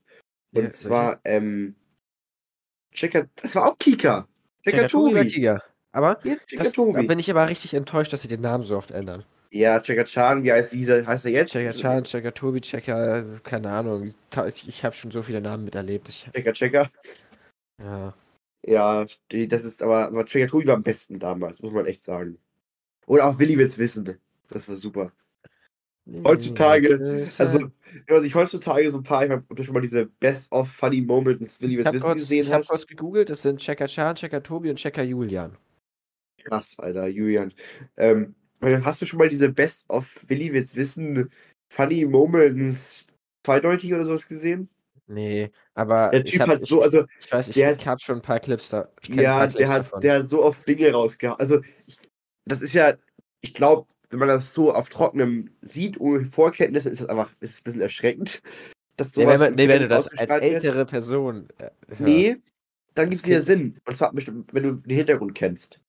Und Ja, zwar, ähm, Checker, das war auch Kika. Checker Checker Tobi. Tobi. Aber Ja, das, da bin ich aber richtig enttäuscht, dass sie den Namen so oft ändern. Ja, Checker Chan, wie heißt, wie heißt er jetzt? Checker Chan, Checker Tobi, Checker, keine Ahnung. Ich, ich habe schon so viele Namen miterlebt. Ich, Checker, Checker. ja. Ja, das ist aber, aber Checker Tobi war am besten damals, muss man echt sagen. Oder auch Willi wird's wissen. Das war super. Heutzutage, Also, wenn man sich heutzutage so ein paar, ich du schon mal diese Best of Funny Moments Willi habe wissen kurz, gesehen ich hab hast. kurz gegoogelt, das sind Checker Chan, Checker Tobi und Checker Julian. Krass, Alter, Julian. Ähm, hast du schon mal diese Best of Willi wird's wissen Funny Moments zweideutig oder sowas gesehen? Nee, aber Der Typ hab, hat so, also ich weiß, ich, der ich habe schon ein paar Clips da. Ja, paar der Clips hat, davon. der hat so oft Dinge rausgehauen. Also, ich, das ist ja, ich glaube, wenn man das so auf trockenem sieht, ohne Vorkenntnisse, ist das einfach ist es ein bisschen erschreckend. Dass nee, sowas wenn, man, im nee, wenn du das als ältere Person äh, hörst. Nee, dann gibt es wieder Kind- Sinn. Und zwar, bestimmt, wenn du den Hintergrund kennst.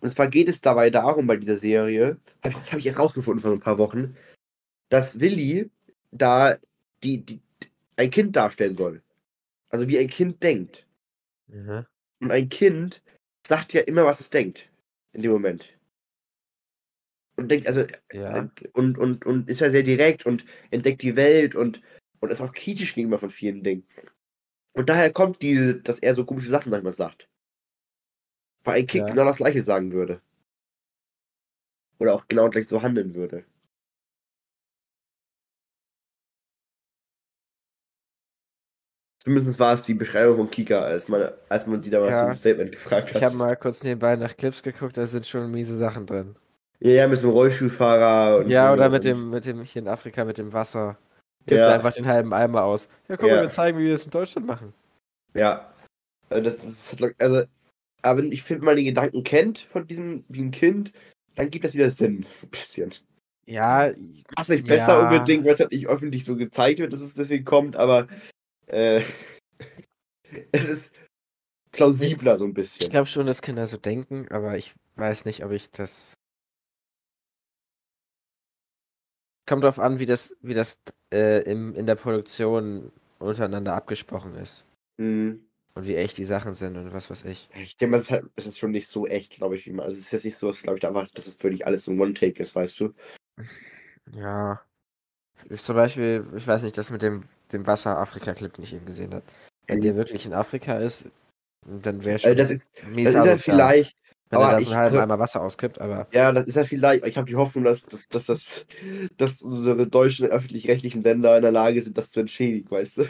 Und zwar geht es dabei darum, bei dieser Serie, das habe ich erst rausgefunden vor ein paar Wochen, dass Willi da die, die, ein Kind darstellen soll. Also wie ein Kind denkt. Mhm. Und ein Kind sagt ja immer, was es denkt. In dem Moment. Und denkt, also, Ja. und, und, und ist ja sehr direkt und entdeckt die Welt und, und ist auch kritisch gegenüber von vielen Dingen. Und daher kommt diese, dass er so komische Sachen manchmal sagt. Weil ein Kind Ja. genau das gleiche sagen würde. Oder auch genau gleich so handeln würde. Zumindest war es die Beschreibung von Kika, als man, als man die damals Ja. zum Statement gefragt hat. Ich habe mal kurz nebenbei nach Clips geguckt, da sind schon miese Sachen drin. Ja, ja, mit so einem Rollstuhlfahrer und Ja, so. oder mit dem, mit dem hier in Afrika mit dem Wasser. Gibt Ja. einfach den halben Eimer aus. Ja, guck Ja. mal, wir zeigen, wie wir das in Deutschland machen. Ja. Also, Das, das hat, also, aber ich finde, wenn man die Gedanken kennt von diesem, wie ein Kind, dann gibt das wieder Sinn. So ein bisschen. Ja, Was nicht besser Ja. unbedingt, weil es halt nicht öffentlich so gezeigt wird, dass es deswegen kommt, aber äh, es ist plausibler so ein ich bisschen. glaube schon, dass Kinder so denken, aber ich weiß nicht, ob ich das. Kommt drauf an, wie das, wie das äh, im, in der Produktion untereinander abgesprochen ist. Hm. Und wie echt die Sachen sind und was weiß ich. Ich denke mal, es ist, halt, es ist schon nicht so echt, glaube ich, wie man. Also es ist jetzt nicht so, glaube ich, einfach, dass es wirklich alles so ein One-Take ist, weißt du? Ja. Ich zum Beispiel, ich weiß nicht, das mit dem, dem Wasser-Afrika-Clip, den ich eben gesehen habe. Wenn Mhm. der wirklich in Afrika ist, dann wäre schon Also das ist, das ist ja vielleicht, wenn er aber da ich- so einen halben also- Eimer Wasser auskippt, aber Ja, das ist ja vielleicht, ich habe die Hoffnung, dass, dass, dass, das, dass unsere deutschen öffentlich-rechtlichen Sender in der Lage sind, das zu entschädigen, weißt du?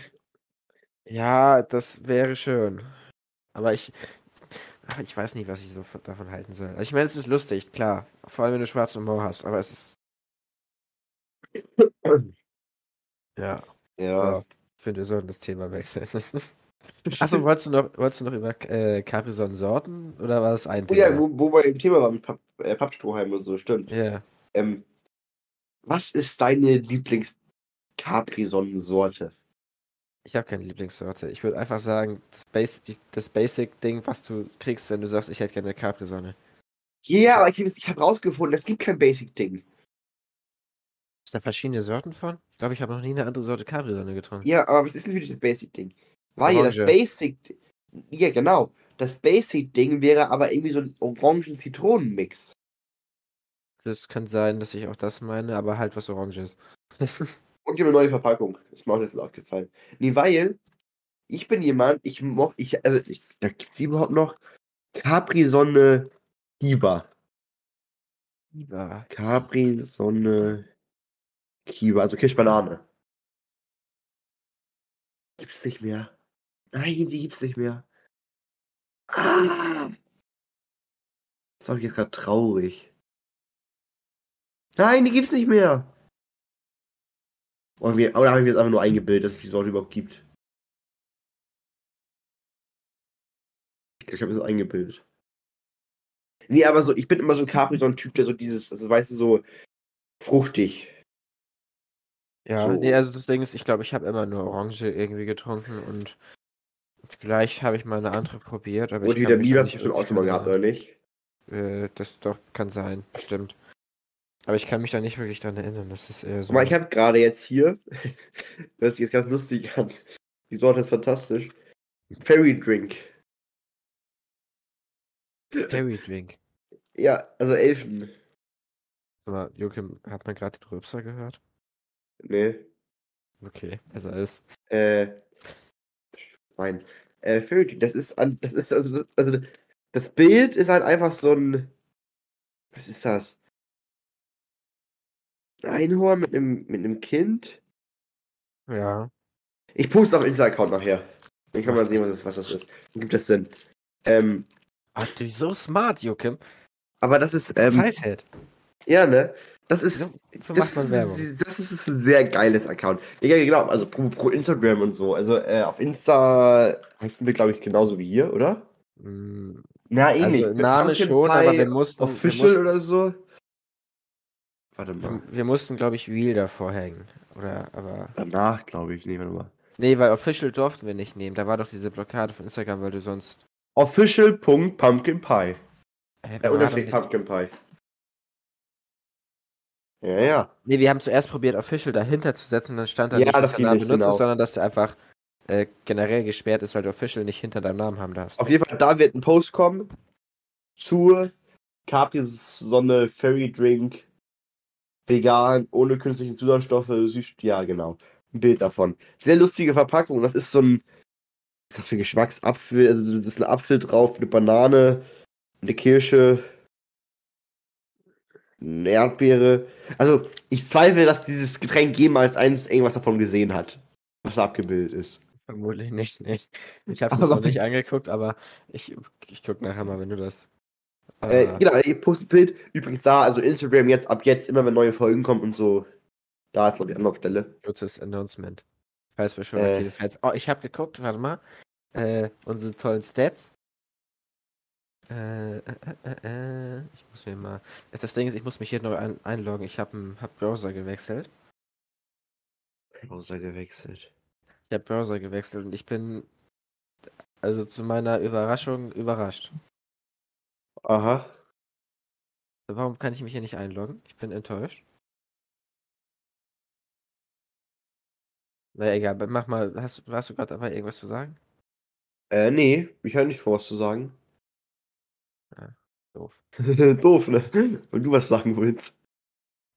ja, das wäre schön. Aber ich, ach, ich weiß nicht, was ich so von- davon halten soll. Also ich meine, es ist lustig, klar. Vor allem, wenn du schwarzen Humor hast, aber es ist, ja, Ja. ich finde, wir sollten das Thema wechseln. Achso, wolltest du noch, wolltest du noch über äh, Capri-Sorten oder war das ein Oh Thema? ja, wo, wo wir im Thema waren mit Papp, äh, Pappstrohhalm und so, stimmt. Ja. Ähm, was ist deine Lieblings-Capri-Sonnensorte? Ich habe keine Lieblingssorte. Ich würde einfach sagen, das, Bas die, das Basic-Ding, was du kriegst, wenn du sagst, ich hätte gerne eine Capri-Sonne. Ja, aber ich, ich habe rausgefunden, es gibt kein Basic-Ding. Ist da verschiedene Sorten von? Ich glaube, ich habe noch nie eine andere Sorte Capri-Sonne getrunken. Ja, aber was ist dich das Basic-Ding? Weil das Orange. Basic. Ja, genau. Das Basic-Ding wäre aber irgendwie so ein Orangen-Zitronen-Mix. Das kann sein, dass ich auch das meine, aber halt was Oranges. Und die haben eine neue Verpackung. Ist mir auch letztens aufgefallen. Nee, weil ich bin jemand, ich moch, ich, also, ich, da gibt's die überhaupt noch Capri-Sonne Kiba. Lieber. Capri-Sonne Kiba, also Kirschbanane. Gibt's nicht mehr. Nein, die gibt's nicht mehr. Ah! Das war ich jetzt gerade traurig. Nein, die gibt's nicht mehr. Oder, wir, oder habe ich mir jetzt einfach nur eingebildet, dass es die Sorte überhaupt gibt? Ich glaube, ich habe es eingebildet. Nee, aber so, ich bin immer so ein Capri, so ein Typ, der so dieses, also weißt du, so fruchtig. Ja, So. nee, also das Ding ist, ich glaube, ich habe immer nur Orange irgendwie getrunken und vielleicht habe ich mal eine andere probiert, aber Und ich wieder auch hast du schon auch schon mal gehabt, oder nicht? Äh, das doch kann sein, bestimmt. Aber ich kann mich da nicht wirklich dran erinnern. Das ist eher so. Mal, ich habe gerade jetzt hier, das ist jetzt ganz lustig an, die Sorte ist fantastisch. Fairy Drink. Fairy Drink. Ja, also Elfen. Aber Joachim, hat man gerade den Rülpser gehört? Nee. Okay, besser ist. Äh. Nein. Äh, Fairy Drink, das ist an, das ist also, also das Bild ist halt einfach so ein. Was ist das? Ein Einhorn mit einem mit einem Kind. Ja. Ich poste auf Insta-Account nachher. Dann kann man sehen, was das, was das ist. Dann gibt das Sinn. Ähm, Ach, du bist so smart, Joachim. aber das ist, ähm, ja, ne? Das ist, So, so das, das ist ein sehr geiles Account. Ja, genau, also pro, pro Instagram und so. Also äh, auf Insta heißen wir, glaube ich, genauso wie hier, oder? Mm, Na, eh Also. Name schon, Pie aber wir mussten- wir Official mussten- oder so. Warte mal. Wir mussten, glaube ich, Real davor hängen. Oder, aber. Danach, glaube ich. Nee, warte mal. Nee, weil Official durften wir nicht nehmen. Da war doch diese Blockade von Instagram, weil du sonst. Official.pumpkin Pie. Hä, Der war Unterstrich Pumpkin Pie. Ja, ja. Nee, wir haben zuerst probiert, Official dahinter zu setzen und dann stand da Ja, nicht, das dass der ging Name nicht, benutzt genau. ist, sondern dass der einfach äh, generell gesperrt ist, weil du Official nicht hinter deinem Namen haben darfst. Auf jeden Fall, da wird ein Post kommen zur Capri-Sonne Fairy Drink. Vegan, ohne künstliche Zusatzstoffe, süß. Ja, genau. Ein Bild davon. Sehr lustige Verpackung. Das ist so ein. Was ist das für Geschmacksapfel? Also, das ist ein Apfel drauf, eine Banane, eine Kirsche, eine Erdbeere. Also, ich zweifle, dass dieses Getränk jemals eins irgendwas davon gesehen hat, was da abgebildet ist. Vermutlich nicht, nicht. Ich habe es noch nicht angeguckt, aber ich, ich guck nachher mal, wenn du das. Äh, Ah, genau, ihr postet Bild. Übrigens da, also Instagram jetzt, ab jetzt, immer wenn neue Folgen kommen und so. Da ist, glaube ich, Anlaufstelle. kurzes Announcement. Falls wir schon Äh. Fans. Oh, ich habe geguckt, warte mal. Äh, unsere tollen Stats. Äh, äh, äh, äh, ich muss mir mal. Das Ding ist, ich muss mich hier neu ein einloggen. Ich habe hab Browser gewechselt. Browser gewechselt. Ich habe Browser gewechselt und ich bin also zu meiner Überraschung überrascht. Aha. Warum kann ich mich hier nicht einloggen? Ich bin enttäuscht. Na egal, mach mal. Hast, hast du gerade dabei irgendwas zu sagen? Äh, nee, ich habe nicht vor, was zu sagen. Doof. Doof, ne? Wenn du was sagen willst.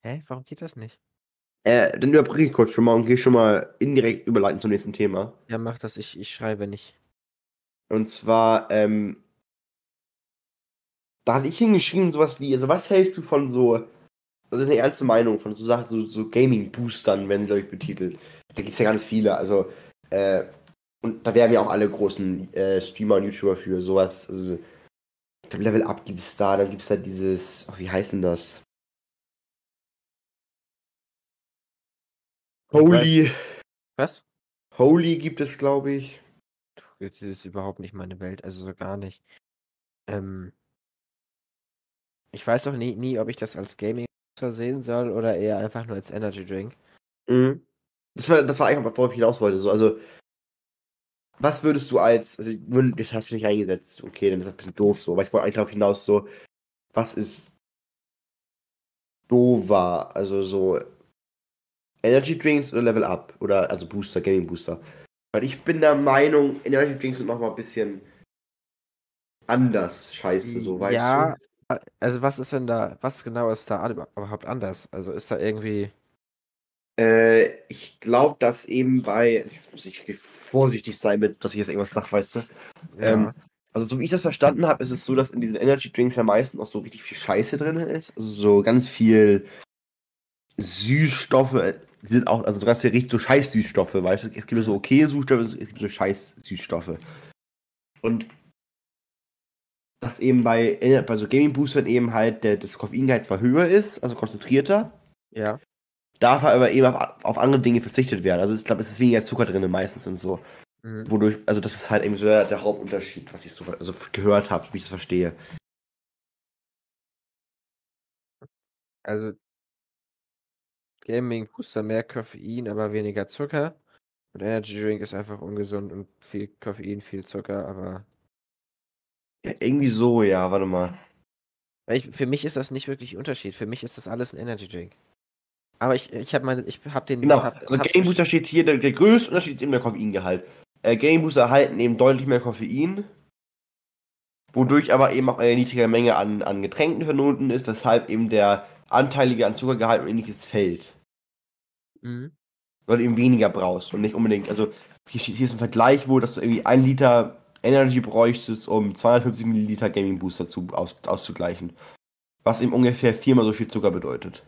Hä? Warum geht das nicht? Äh, dann überbrücke ich kurz schon mal und gehe schon mal indirekt überleiten zum nächsten Thema. Ja, mach das. Ich, ich schreibe nicht. Und zwar, ähm, da hatte ich hingeschrieben, sowas wie, also was hältst du von so, also das ist eine ernste Meinung, von so Sachen, so, so Gaming-Boostern werden, glaube ich, betitelt. Da gibt es ja ganz viele, also, äh, und da werden ja auch alle großen äh, Streamer und YouTuber für sowas, also, ich glaube, Level Up gibt es da, dann gibt es halt dieses, ach, wie heißt denn das? Holy, Was? Holy gibt es, glaube ich. Das ist überhaupt nicht meine Welt, also so gar nicht. Ähm, ich weiß auch nie, nie, ob ich das als Gaming sehen soll oder eher einfach nur als Energy Drink. Mhm. Das war, das war eigentlich, worauf ich hinaus wollte. So, also, was würdest du als, also, das hast du nicht eingesetzt, okay, dann ist das ein bisschen doof so, aber ich wollte eigentlich darauf hinaus so, was ist doofer, also so Energy Drinks oder Level Up oder also Booster, Gaming Booster. Weil ich bin der Meinung, Energy Drinks sind nochmal ein bisschen anders scheiße, so, weißt ja, du? also was ist denn da, was genau ist da überhaupt anders? Also ist da irgendwie, Äh, ich glaube, dass eben bei, jetzt muss ich vorsichtig sein mit, dass ich jetzt irgendwas sage, weißt du? ja, Ähm, Also, so wie ich das verstanden habe, ist es so, dass in diesen Energy Drinks ja meistens auch so richtig viel Scheiße drin ist. Also so ganz viel Süßstoffe, äh, die sind auch, also so ganz viel richtig so Scheiß-Süßstoffe, weißt du? Es gibt so okay Süßstoffe, es gibt so Scheiß-Süßstoffe. Und dass eben bei, äh, bei so Gaming Boostern eben halt der, das Koffeingehalt zwar höher ist, also konzentrierter, ja, darf aber eben auf, auf andere Dinge verzichtet werden. Also ich glaube, es ist weniger Zucker drin meistens und so. mhm. Wodurch, also das ist halt eben so der, der Hauptunterschied, was ich so also gehört habe, wie ich es verstehe. also Gaming Booster mehr Koffein, aber weniger Zucker. Und Energy Drink ist einfach ungesund und viel Koffein, viel Zucker, aber Ja, irgendwie so, ja, warte mal. Ich, für mich ist das nicht wirklich ein Unterschied. Für mich ist das alles ein Energy Drink. Aber ich, ich habe meine, ich habe den. Genau, hab, also Game Booster steht hier, der, der größte Unterschied ist eben der Koffeingehalt. Äh, Game Booster erhalten eben deutlich mehr Koffein, wodurch aber eben auch eine niedrigere Menge an, an Getränken vernoten ist, weshalb eben der anteilige an Zuckergehalt und ähnliches fällt. Mhm. Weil du eben weniger brauchst und nicht unbedingt, also hier, hier ist ein Vergleich, wo dass du irgendwie ein Liter Energy bräuchtest, um 250 Milliliter Gaming Booster zu, aus, auszugleichen. Was eben ungefähr viermal so viel Zucker bedeutet.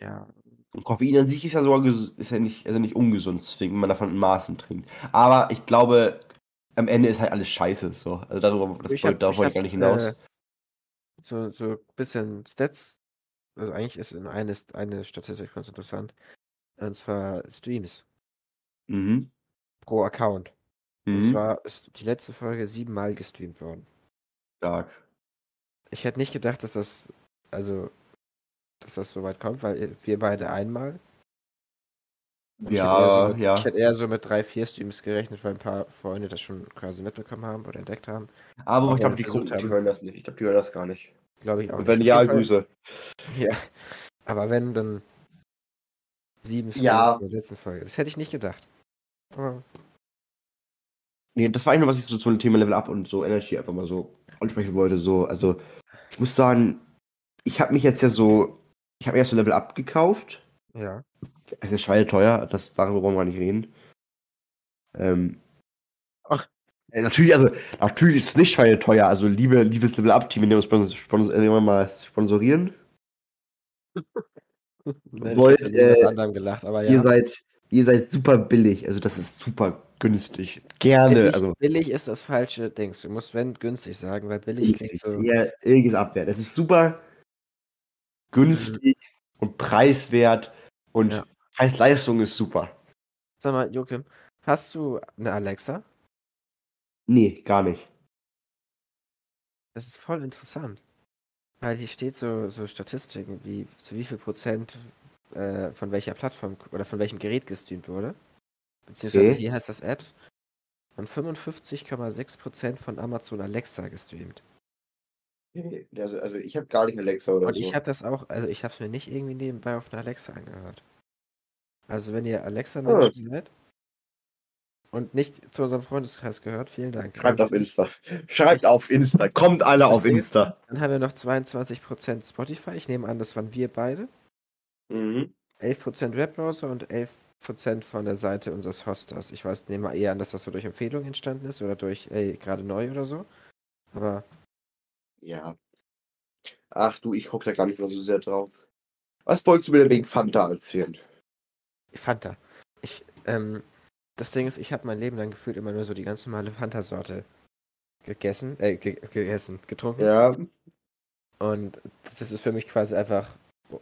Ja. Und Koffein an sich ist ja sogar ist ja nicht, also nicht ungesund, deswegen, wenn man davon in Maßen trinkt. Aber ich glaube, am Ende ist halt alles scheiße. So. Also darüber, das Ich hab- darauf ich hab, gar nicht hinaus. äh, So, so ein bisschen Stats. Also eigentlich ist in eine, eine Statistik ganz interessant. Und zwar Streams mhm. pro Account. Und Mhm. zwar ist die letzte Folge siebenmal gestreamt worden. Stark. Ich hätte nicht gedacht, dass das, also, dass das so weit kommt, weil wir beide einmal. Und ich hätte eher so Ja, mit, ja. Ich hätte eher so mit drei, vier Streams gerechnet, weil ein paar Freunde das schon quasi mitbekommen haben oder entdeckt haben. Aber ich glaube, die die hören das nicht. Ich glaube, die hören das gar nicht. Glaube ich auch. Und wenn nicht. ja, Grüße. Ja. Aber wenn, dann sieben Ja. Streams in der letzten Folge. Das hätte ich nicht gedacht. Aber Nee, das war eigentlich nur, was ich so zum Thema Level Up und so Energy einfach mal so ansprechen wollte. So, also, ich muss sagen, ich habe mich jetzt ja so, ich habe erst so Level Up gekauft. ja. Es ist schweineteuer, das darüber wollen wir nicht reden. Ähm, Ach. äh, Natürlich, also, natürlich ist es nicht schweineteuer. Also, liebe, liebes Level Up-Team, wenn wir uns spons spons äh, mal sponsorieren. Ne, Wollt, äh, anderem gelacht, aber Ihr ja. seid, ihr seid super billig. Also, das ist super günstig. Gerne. billig, also, billig ist das falsche Dings. Du musst wenn günstig sagen, weil billig klingt so. Ja, irgendes Abwert. Es ist super günstig und preiswert und Ja. Preis-Leistung ist super. Sag mal, Joachim, hast du eine Alexa? Nee, gar nicht. Das ist voll interessant. Weil hier steht so, so Statistiken, wie zu wie viel Prozent äh, von welcher Plattform oder von welchem Gerät gestreamt wurde. Beziehungsweise Okay. hier heißt das Apps. Und 55,6 Prozent von Amazon Alexa gestreamt. Also, also ich habe gar nicht Alexa oder Und ich habe das auch, also ich habe es mir nicht irgendwie nebenbei auf einer Alexa angehört. Also wenn ihr Alexa-Menschen seid und nicht zu unserem Freundeskreis gehört, vielen Dank. Schreibt auf Insta. Schreibt auf Insta. Kommt alle auf Insta. Dann haben wir noch 22% Spotify. Ich nehme an, das waren wir beide. Mhm. 11% Webbrowser und 11% von der Seite unseres Hosters. Ich weiß, nehme mal eher an, dass das so durch Empfehlung entstanden ist oder durch, ey, gerade neu oder so. Aber Ja. Ach du, ich guck da gar nicht mehr so sehr drauf. Was wolltest du mir denn wegen Fanta erzählen? Fanta. Ich, ähm, das Ding ist, ich habe mein Leben lang gefühlt immer nur so die ganz normale Fanta-Sorte gegessen, äh, ge gegessen, getrunken. Ja. Und das ist für mich quasi einfach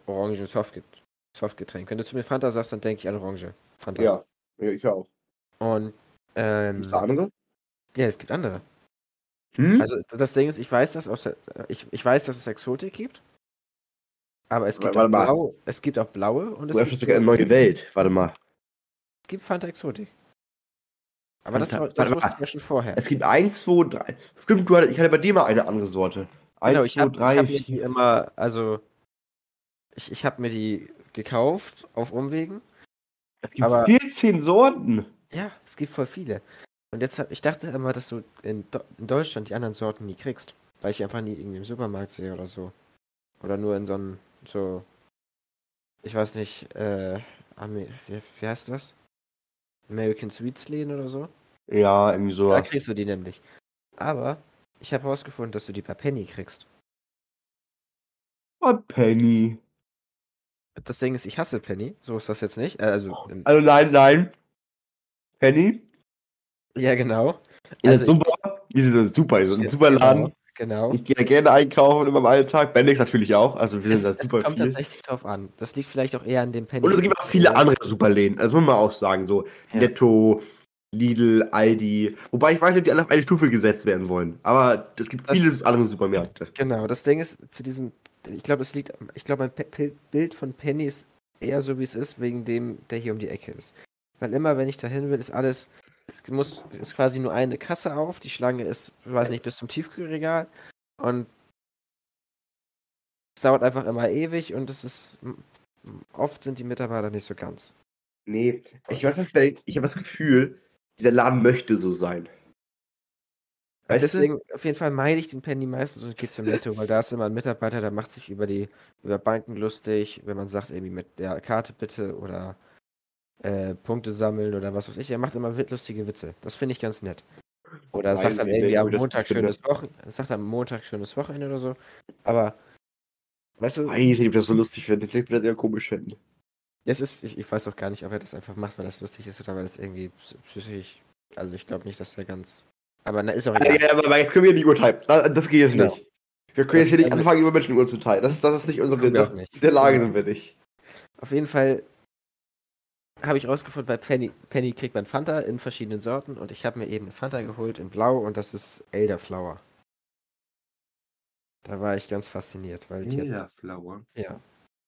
Orangen Softget Softgetränk. Wenn du zu mir Fanta sagst, dann denke ich an Orange. Fanta. Ja. Ich auch. Und ähm, Gibt's da andere? ja, es gibt andere. Hm? Also das Ding ist, ich weiß, dass aus ich, ich weiß, dass es Exotik gibt. Aber es gibt, Warte auch, mal. blau, es gibt auch blaue und es Du gibt, sogar eine neue Welt. Warte mal. es gibt Fanta Exotik. Aber das, Fanta- das warte wusste ich ja schon vorher. Es gibt eins, zwei, drei. Stimmt, du ich hatte bei dir mal eine andere Sorte. Eins, Genau, ich zwei, habe drei, hab mir die vier. immer, also ich, ich habe mir die gekauft auf Umwegen. Es gibt aber- 14 Sorten. Ja, es gibt voll viele. Und jetzt hab, ich dachte immer, dass du in, Do in Deutschland die anderen Sorten nie kriegst, weil ich einfach nie irgendwie im Supermarkt sehe oder so. Oder nur in so einem, so, ich weiß nicht, äh, Ami wie, wie heißt das? American Sweets Läden oder so. Ja, irgendwie so. Da kriegst du die nämlich. Aber ich habe herausgefunden, dass du die per Penny kriegst. Oh, Penny. Das Ding ist, ich hasse Penny. So ist das jetzt nicht. Äh, also, im, Also nein, nein. Penny? Ja, genau. Ihr Also super. Ihr seid super. Ihr seid ein Ja, super Laden. Genau. Ich gehe ja gerne einkaufen in meinem Alltag. Bendix natürlich auch. Also wir sind da es super kommt viel. tatsächlich drauf an. Das liegt vielleicht auch eher an dem Penny. Und es gibt auch viele andere Superläden. Also muss man auch sagen. So Ja. Netto, Lidl, Aldi. Wobei ich weiß nicht, ob die alle auf eine Stufe gesetzt werden wollen. Aber es gibt Das- viele andere Supermärkte. Genau, das Ding ist, zu diesem, ich glaube, es liegt, ich glaube, mein Pe Pe- Bild von Penny ist eher so, wie es ist, wegen dem, der hier um die Ecke ist. Weil immer, wenn ich da hin will, ist alles es muss, ist quasi nur eine Kasse auf. Die Schlange ist, weiß nicht, bis zum Tiefkühlregal. Und es dauert einfach immer ewig und es ist. Oft sind die Mitarbeiter nicht so ganz. Nee, ich weiß was, ich habe das Gefühl, dieser Laden möchte so sein. Weißt Deswegen, auf jeden Fall meide ich den Penny meistens und gehe zum Netto, weil da ist immer ein Mitarbeiter, der macht sich über die, über Banken lustig, wenn man sagt, irgendwie mit der Karte bitte oder äh, Punkte sammeln oder was weiß ich. Er macht immer lustige Witze. Das finde ich ganz nett. Oder Weiß sagt dann irgendwie am Montag schönes Wochenende, sagt am Montag schönes Wochenende oder so. Aber, weißt du? Weiß nicht, ob ich das so lustig finde. Vielleicht würde das eher komisch finden. es ist, ich, ich weiß auch gar nicht, ob er das einfach macht, weil das lustig ist oder weil das irgendwie psy- psychisch, also ich glaube nicht, dass er ganz, aber na, ist auch egal. ja, aber jetzt können wir nicht urteilen. Das, das geht jetzt Genau. nicht. Wir können Das jetzt hier nicht anfangen, über Menschen urzuteilen. Das, ist- das ist nicht unsere. Das, nicht. In der Lage Ja. sind wir nicht. Auf jeden Fall habe ich rausgefunden, bei Penny, Penny kriegt man Fanta in verschiedenen Sorten und ich habe mir eben Fanta geholt in Blau und das ist Elderflower. Da war ich ganz fasziniert, weil die, hat, Flower. ja,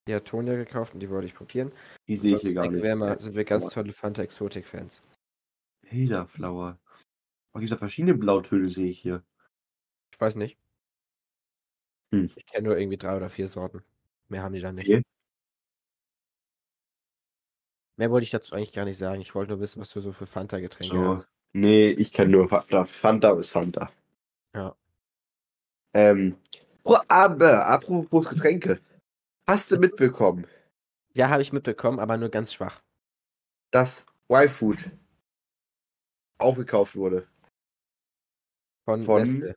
die hat Tonia gekauft und die wollte ich probieren. Die sehe ich hier gar nicht. immer, sind wir ganz tolle Fanta Exotik-Fans. Flower. Oh, diese verschiedene Blautöne sehe ich hier. Ich weiß nicht. Hm. Ich kenne nur irgendwie drei oder vier Sorten. Mehr haben die da nicht. Okay. Mehr wollte ich dazu eigentlich gar nicht sagen. Ich wollte nur wissen, was du so für Fanta-Getränke So. hast. Nee, ich kenne nur Fanta. Fanta ist Fanta. Ja. Ähm. Oh, aber, apropos Getränke. Hast du mitbekommen, Ja, habe ich mitbekommen, aber nur ganz schwach. dass Y-Food aufgekauft wurde? Von, Von- Nestle.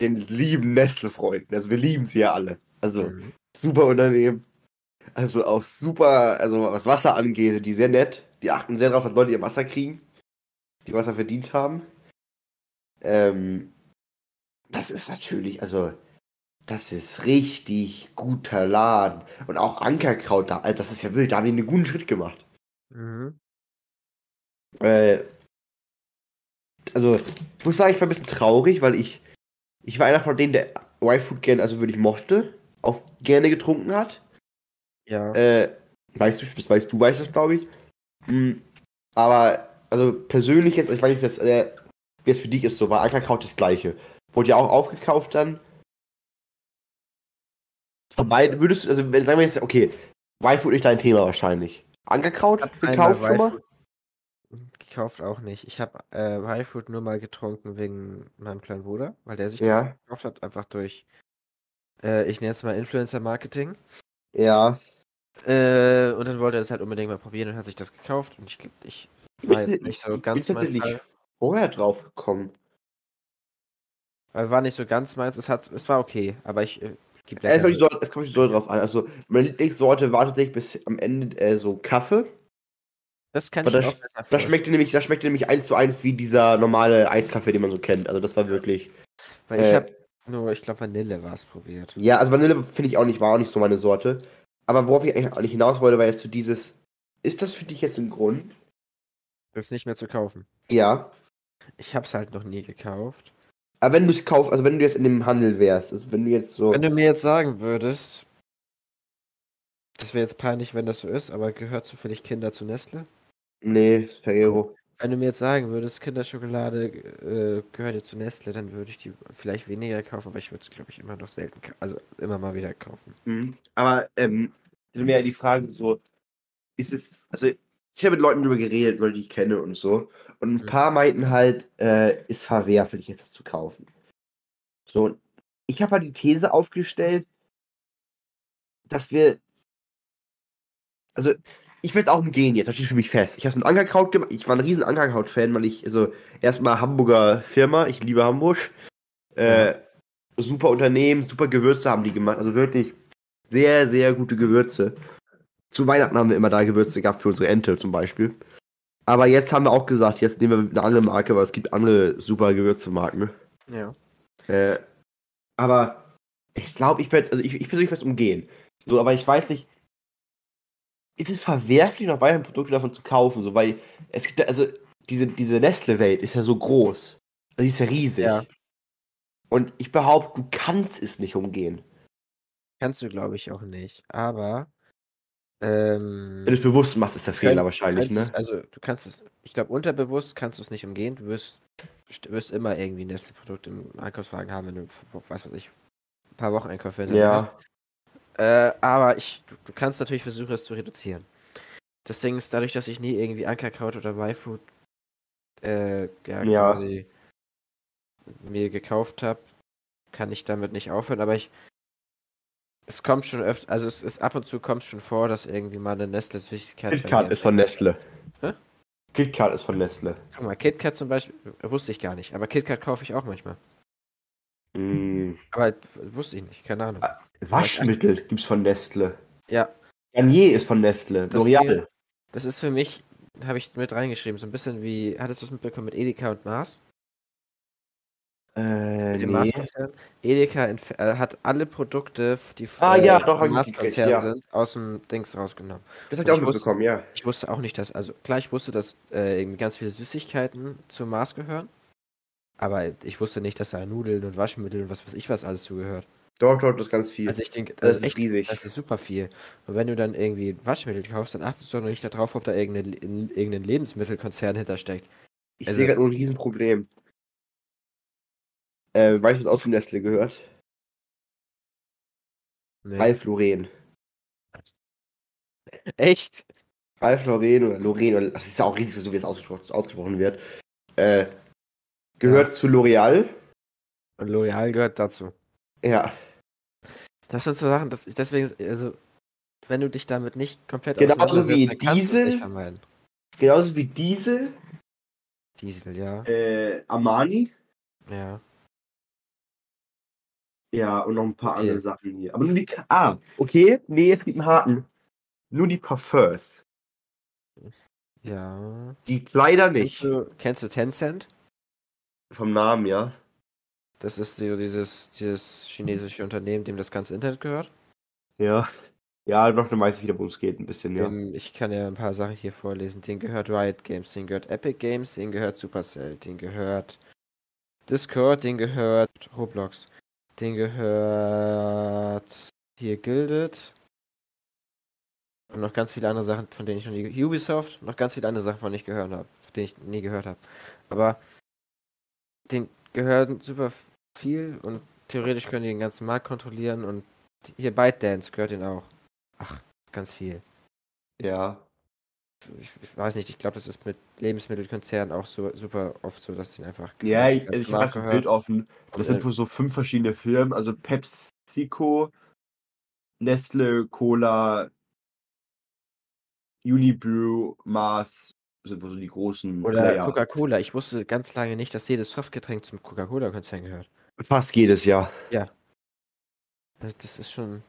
Den lieben Nestle-Freunden. Also wir lieben sie ja alle. Also Mhm. super Unternehmen. Also auch super, also was Wasser angeht, die sehr nett. Die achten sehr darauf, dass Leute ihr Wasser kriegen, die Wasser verdient haben. Ähm, das ist natürlich, also das ist richtig guter Laden. Und auch Ankerkraut da, also das ist ja wild, da haben die einen guten Schritt gemacht. Mhm. Äh, also, ich muss sagen, ich war ein bisschen traurig, weil ich, ich war einer von denen, der Y-Food gerne, also wirklich mochte, auch gerne getrunken hat. Ja. Äh, weißt du, das weißt du, weißt das, glaube ich. Hm, aber, also persönlich jetzt, ich weiß nicht, wie das, äh, wie es für dich ist, so war Ankerkraut das gleiche. Wurde ja auch aufgekauft dann. Von beiden würdest du, also wenn sagen wir jetzt, okay, Y-Food nicht dein Thema wahrscheinlich. Ankerkraut gekauft schon mal? Gekauft auch nicht. Ich habe äh, Y-Food nur mal getrunken wegen meinem kleinen Bruder, weil der sich das Ja. gekauft hat, einfach durch, äh, ich nenne es mal Influencer-Marketing. Ja. Äh, und dann wollte er das halt unbedingt mal probieren und hat sich das gekauft. Und ich glaube, ich war jetzt nicht so ich ganz bin Fall. vorher drauf gekommen. Weil war nicht so ganz meins. Es, hat, es war okay, aber ich äh, gebe Es kommt, es kommt Sorte drauf an. Also, meine Lieblingssorte war tatsächlich bis am Ende äh, so Kaffee. Das kann aber ich das- auch besser Das schmeckte nämlich, das schmeckte nämlich eins zu eins wie dieser normale Eiskaffee, den man so kennt. Also, das war wirklich. Weil ich äh, habe nur, ich glaube, Vanille war es probiert. Ja, also Vanille finde ich auch nicht, war auch nicht so meine Sorte. Aber worauf ich eigentlich hinaus wollte, war jetzt so dieses. Ist das für dich jetzt ein Grund? Das nicht mehr zu kaufen. Ja. Ich habe es halt noch nie gekauft. Aber wenn du es kaufst, also wenn du jetzt in dem Handel wärst, also wenn du jetzt so. Wenn du mir jetzt sagen würdest, das wäre jetzt peinlich, wenn das so ist, aber gehört zufällig Kinder zu Nestle? Nee, Ferrero. Wenn du mir jetzt sagen würdest, Kinderschokolade äh, gehört jetzt zu Nestle, dann würde ich die vielleicht weniger kaufen, aber ich würde es, glaube ich, immer noch selten, ka- also immer mal wieder kaufen. Mhm. Aber ähm, wäre ja die Frage so, ist es, also ich habe mit Leuten drüber geredet, Leute, die ich kenne und so. Und ein Mhm. paar meinten halt, äh, ist verwerflich, jetzt das zu kaufen. So, und ich habe halt die These aufgestellt, dass wir, also ich will es auch umgehen jetzt, das steht für mich fest. Ich habe mit Ankerkraut gemacht, ich war ein riesen Ankerkraut-Fan, weil ich, also erstmal Hamburger Firma, ich liebe Hamburg. Äh, super Unternehmen, super Gewürze haben die gemacht, also wirklich sehr, sehr gute Gewürze. Zu Weihnachten haben wir immer da Gewürze gehabt für unsere Ente zum Beispiel. Aber jetzt haben wir auch gesagt, jetzt nehmen wir eine andere Marke, weil es gibt andere super Gewürzemarken. Ja. Äh, aber ich glaube, ich werde also ich, ich persönlich werde es umgehen. So, aber ich weiß nicht, ist es verwerflich, noch weitere Produkte davon zu kaufen? So, weil es gibt ja, also diese, diese Nestle-Welt ist ja so groß. Also, sie ist ja riesig. Ja. Und ich behaupte, du kannst es nicht umgehen. Kannst du, glaube ich, auch nicht. Aber Ähm, Wenn du es bewusst machst, ist der Fehler wahrscheinlich, es, ne? also du kannst es, ich glaube unterbewusst kannst du es nicht umgehen. Du wirst, st- wirst immer irgendwie ein Nestle-Produkt im Einkaufswagen haben, wenn du, was weiß ich, ein paar Wochen Einkäufe hinter dir hast. Äh, aber ich, du, du kannst natürlich versuchen, es zu reduzieren. Das Ding ist, dadurch, dass ich nie irgendwie Ankerkraut oder Y-Food äh, ja, Ja. quasi mir gekauft habe, kann ich damit nicht aufhören. Aber ich, es kommt schon öfter, also es ist ab und zu kommt schon vor, dass irgendwie mal eine Nestle-Süßigkeit. KitKat ist von Nestle. Hä? KitKat ist von Nestle. Guck mal, KitKat zum Beispiel, wusste ich gar nicht. Aber KitKat kaufe ich auch manchmal. Mm. Aber wusste ich nicht, keine Ahnung. Ah. Waschmittel gibt's von Nestle. Ja, Garnier ist von Nestle. L'Oreal. das ist für mich, habe ich mit reingeschrieben, so ein bisschen wie, hattest du es mitbekommen mit Edeka und Mars? Äh, nee. Mars-Konzern. Edeka äh, hat alle Produkte, die Ah, äh, ja, doch, Mars-Konzern mitgekriegt, ja. sind, aus dem Dings rausgenommen. Das hab ich auch Ich wusste- mitbekommen, ja. Ich wusste auch nicht, dass, also klar, ich wusste, dass äh, irgendwie ganz viele Süßigkeiten zu Mars gehören. Aber ich wusste nicht, dass da Nudeln und Waschmittel und was weiß ich was alles zugehört. Dort, dort ist ganz viel. Also ich denke, das das ist echt, riesig. das ist super viel. Und wenn du dann irgendwie Waschmittel kaufst, dann achtest du doch nicht darauf, ob da irgendein, irgendein Lebensmittelkonzern hintersteckt. Ich also- sehe gerade nur ein Riesenproblem. Äh, weißt du, was auch zu Nestle gehört? Nee. Ralf Lauren. Echt? Ralf Lauren oder Lauren, oder, das ist ja auch riesig, so wie es ausgesprochen, ausgesprochen wird. Äh, gehört zu L'Oreal. Und L'Oreal gehört dazu. Ja. Das sind so Sachen, das, deswegen, also, wenn du dich damit nicht komplett Genauso wie dann kannst du es Diesel. Genauso wie Diesel, Diesel, ja. äh, Armani. Ja. Ja, und noch ein paar andere Sachen hier. Aber nur die. Ah, okay. Nee, es gibt einen Haken. Nur die Parfums. Ja. Die Kleider Kennst nicht. du, kennst du Tencent? Vom Namen, ja. Das ist so dieses, dieses chinesische Unternehmen, dem das ganze Internet gehört. Ja. Ja, dann weiß ich wieder, worum es geht, ein bisschen, ja. Ähm, ich kann ja ein paar Sachen hier vorlesen. Den gehört Riot Games, den gehört Epic Games, den gehört Supercell, den gehört Discord, den gehört Roblox, den gehört hier Gilded und noch ganz viele andere Sachen, von denen ich noch nie Ubisoft, noch ganz viele andere Sachen, von denen ich gehört habe, von denen ich nie gehört habe. Aber den gehören super viel und theoretisch können die den ganzen Markt kontrollieren und hier ByteDance gehört den auch. Ach, ganz viel. Ja. Ich, ich weiß nicht, ich glaube, das ist mit Lebensmittelkonzernen auch so super oft so, dass sie einfach. Ja, ich, also ich habe das gehört. Bild offen. Das sind äh, wohl so fünf verschiedene Firmen, also PepsiCo, Nestle, Cola, Unibrew, Mars, sind wohl so die großen Oder. Coca-Cola. Ich wusste ganz lange nicht, dass jedes Softgetränk zum Coca-Cola-Konzern gehört. Fast jedes Jahr. Das das ist schon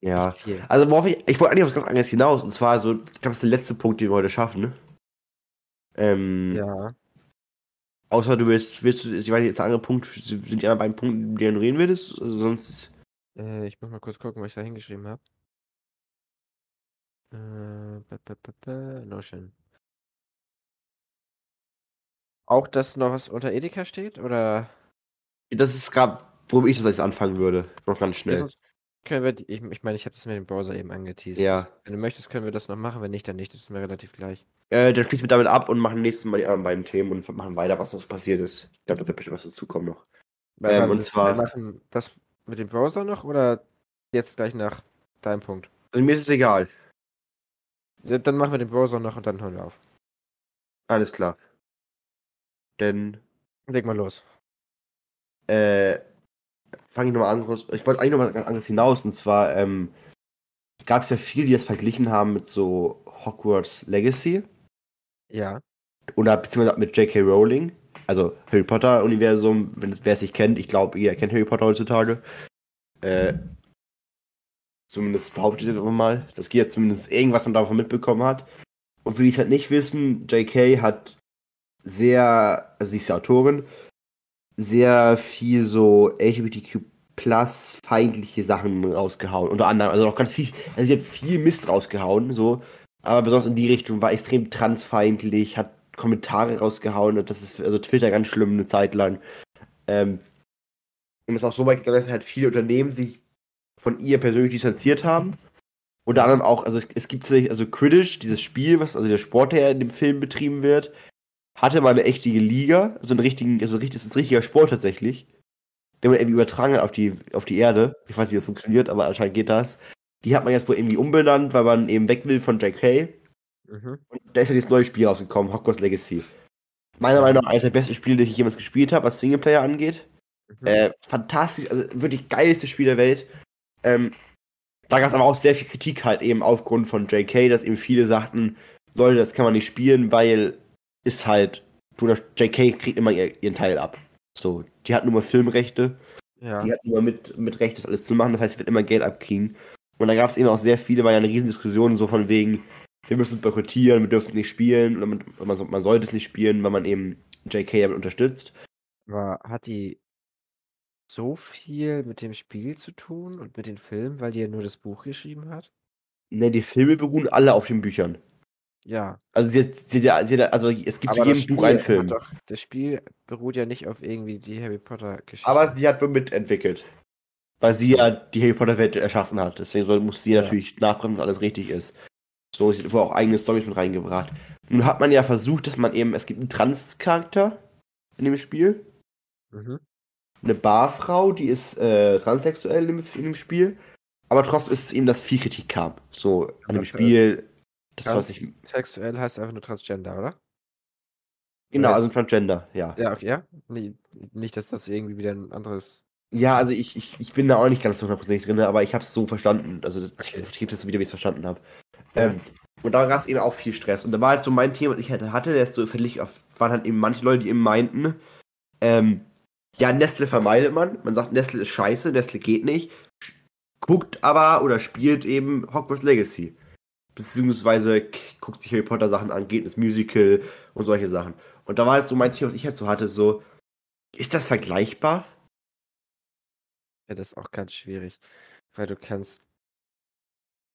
Ja. Also worauf ich, ich wollte eigentlich auf was ganz anderes hinaus, und zwar so, ich glaube, das ist der letzte Punkt, den wir heute schaffen. Ne? Ähm, Ja. Außer du willst, willst du, ich weiß nicht, jetzt der andere Punkt, sind die anderen beiden Punkte, die du reden würdest? Also sonst, Äh, ich muss mal kurz gucken, was ich da hingeschrieben habe. Äh, Notion. Auch, dass noch was unter Edeka steht? Oder? das ist gerade, worum ich das jetzt anfangen würde. Noch ganz schnell. können wir, die- ich, ich meine, ich habe das mit dem Browser eben angeteased. Ja. Wenn du möchtest, können wir das noch machen. Wenn nicht, dann nicht. Das ist mir relativ gleich. Äh, dann schließen wir damit ab und machen nächstes Mal die anderen beiden Themen und machen weiter, was noch passiert ist. Ich glaube, da wird bestimmt was dazukommen noch. Ähm, und wir zwar- machen das mit dem Browser noch oder jetzt gleich nach deinem Punkt? Also mir ist es egal. Ja, Dann machen wir den Browser noch und dann hören wir auf. Alles klar. Denn, Leg mal los. äh, fange ich nochmal an. Ich wollte eigentlich noch mal ganz anderes hinaus. Und zwar, ähm, gab es ja viele, die das verglichen haben mit so Hogwarts Legacy. Ja. Oder beziehungsweise mit J.K. Rowling. Also Harry Potter-Universum, wenn wer es nicht kennt. Ich glaube, ihr kennt Harry Potter heutzutage. Äh, zumindest behaupte ich jetzt einfach mal. Das geht jetzt zumindest irgendwas man davon mitbekommen hat. Und für die es halt nicht wissen, J.K. hat sehr, also sie ist die Autorin, sehr viel so LGBTQ plus feindliche Sachen rausgehauen. Unter anderem, also auch ganz viel, also sie hat viel Mist rausgehauen, so. Aber besonders in die Richtung war extrem transfeindlich, hat Kommentare rausgehauen und das ist also Twitter ganz schlimm eine Zeit lang. Ähm, und es ist auch so weit gegangen, dass halt viele Unternehmen sich von ihr persönlich distanziert haben. Unter anderem auch, also es, gibt tatsächlich, also Quidditch, dieses Spiel, was also der Sport, der in dem Film betrieben wird, hatte mal eine echte Liga, also einen richtigen, also richtig, das ist ein richtiger Sport tatsächlich, den man irgendwie übertragen hat auf die, auf die Erde. Ich weiß nicht, wie das funktioniert, aber anscheinend geht das. Die hat man jetzt wohl irgendwie umbenannt, weil man eben weg will von J.K. Mhm. Und da ist ja dieses neue Spiel rausgekommen, Hogwarts Legacy. Meiner Meinung nach eines der besten Spiele, die ich jemals gespielt habe, was Singleplayer angeht. Mhm. Äh, fantastisch, also wirklich geilste Spiel der Welt. Ähm, da gab es aber auch sehr viel Kritik halt eben aufgrund von JK, dass eben viele sagten, Leute, das kann man nicht spielen, weil ist halt, das JK kriegt immer ihr, ihren Teil ab. So, die hat nur mal Filmrechte, ja. die hat nur mit, mit Recht, das alles zu machen, das heißt, sie wird immer Geld abkriegen. Und da gab es eben auch sehr viele, war ja eine Riesendiskussion so von wegen, wir müssen boykottieren, wir dürfen nicht spielen, oder man, man, man sollte es nicht spielen, weil man eben JK damit unterstützt. Aber hat die so viel mit dem Spiel zu tun und mit den Filmen, weil die ja nur das Buch geschrieben hat? Ne, die Filme beruhen alle auf den Büchern. Ja. Also sie, hat- sie, sie, also es gibt zu Aber jedem Buch einen Film. Doch, das Spiel beruht ja nicht auf irgendwie die Harry Potter-Geschichte. Aber sie hat wohl mitentwickelt. Weil sie ja die Harry Potter Welt erschaffen hat. Deswegen muss sie Ja. natürlich nachbremsen, dass alles richtig ist. So, wohl auch eigene Storys mit reingebracht. Nun hat man ja versucht, dass man eben, es gibt einen Trans-Charakter in dem Spiel. Mhm. Eine Barfrau, die ist äh, transsexuell in dem, in dem Spiel. Aber trotzdem ist es eben, dass viel Kritik kam. So, an dem Spiel. Das. Transsexuell heißt einfach nur Transgender, oder? Genau, also Transgender, ja. Ja, okay, ja. Nee, nicht, dass das irgendwie wieder ein anderes. Ja, also ich, ich, ich bin da auch nicht ganz so hundertprozentig drin, aber ich habe es so verstanden. Also das, ich gebe das so wieder, wie ich es verstanden habe. Ja. Ähm, und da gab es eben auch viel Stress. Und da war halt so mein Thema, was ich hatte, hatte der ist so verlich, waren halt eben manche Leute, die eben meinten, ähm, ja, Nestle vermeidet man. Man sagt, Nestle ist scheiße, Nestle geht nicht. Guckt aber oder spielt eben Hogwarts Legacy. Beziehungsweise guckt sich Harry Potter Sachen an, geht ins Musical und solche Sachen. Und da war halt so mein Thema, was ich halt so hatte, so, ist das vergleichbar? Ja, das ist auch ganz schwierig. Weil du kannst.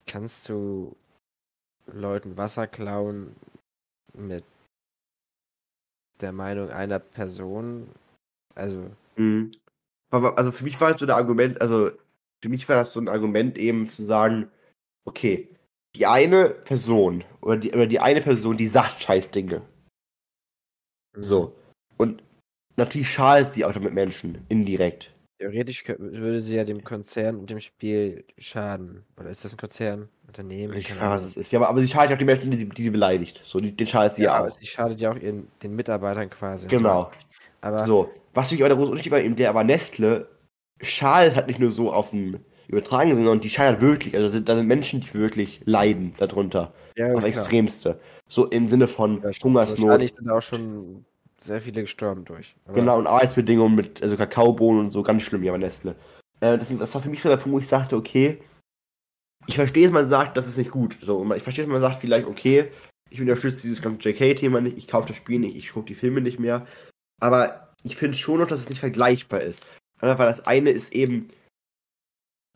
Kannst du Leuten Wasser klauen mit der Meinung einer Person? Also, Mhm. Also für mich war halt so ein Argument, also für mich war das so ein Argument eben zu sagen, okay, die eine Person oder die, oder die eine Person, die sagt scheiß Dinge. mhm. So. Und natürlich schadet sie auch damit Menschen, indirekt. Theoretisch würde sie ja dem Konzern und dem Spiel schaden. Oder ist das ein Konzern? Unternehmen? Ich weiß, was es ist. Ja, aber, aber sie schadet ja auch die Menschen, die sie, die sie beleidigt. So, die, den schadet sie Ja, ja auch. sie schadet ja auch ihren, den Mitarbeitern quasi. Genau. Aber So. Was mich aber der große Unterschied war, eben der aber Nestle schadet halt nicht nur so auf dem übertragenen Sinne, sondern die schadet wirklich. Also da sind, da sind Menschen, die wirklich leiden darunter. ja, klar. extremste. So im Sinne von Ja. Hungersnot. Wahrscheinlich sind auch schon sehr viele gestorben durch. Genau, und Arbeitsbedingungen mit also Kakaobohnen und so, ganz schlimm, ja, bei Nestle. Äh, das, das war für mich so der Punkt, wo ich sagte, okay, ich verstehe, dass man sagt, das ist nicht gut. So, und ich verstehe, dass man sagt, vielleicht, okay, ich unterstütze dieses ganze JK-Thema nicht, ich kaufe das Spiel nicht, ich gucke die Filme nicht mehr. Aber ich finde schon noch, dass es nicht vergleichbar ist. Einfach Weil das eine ist eben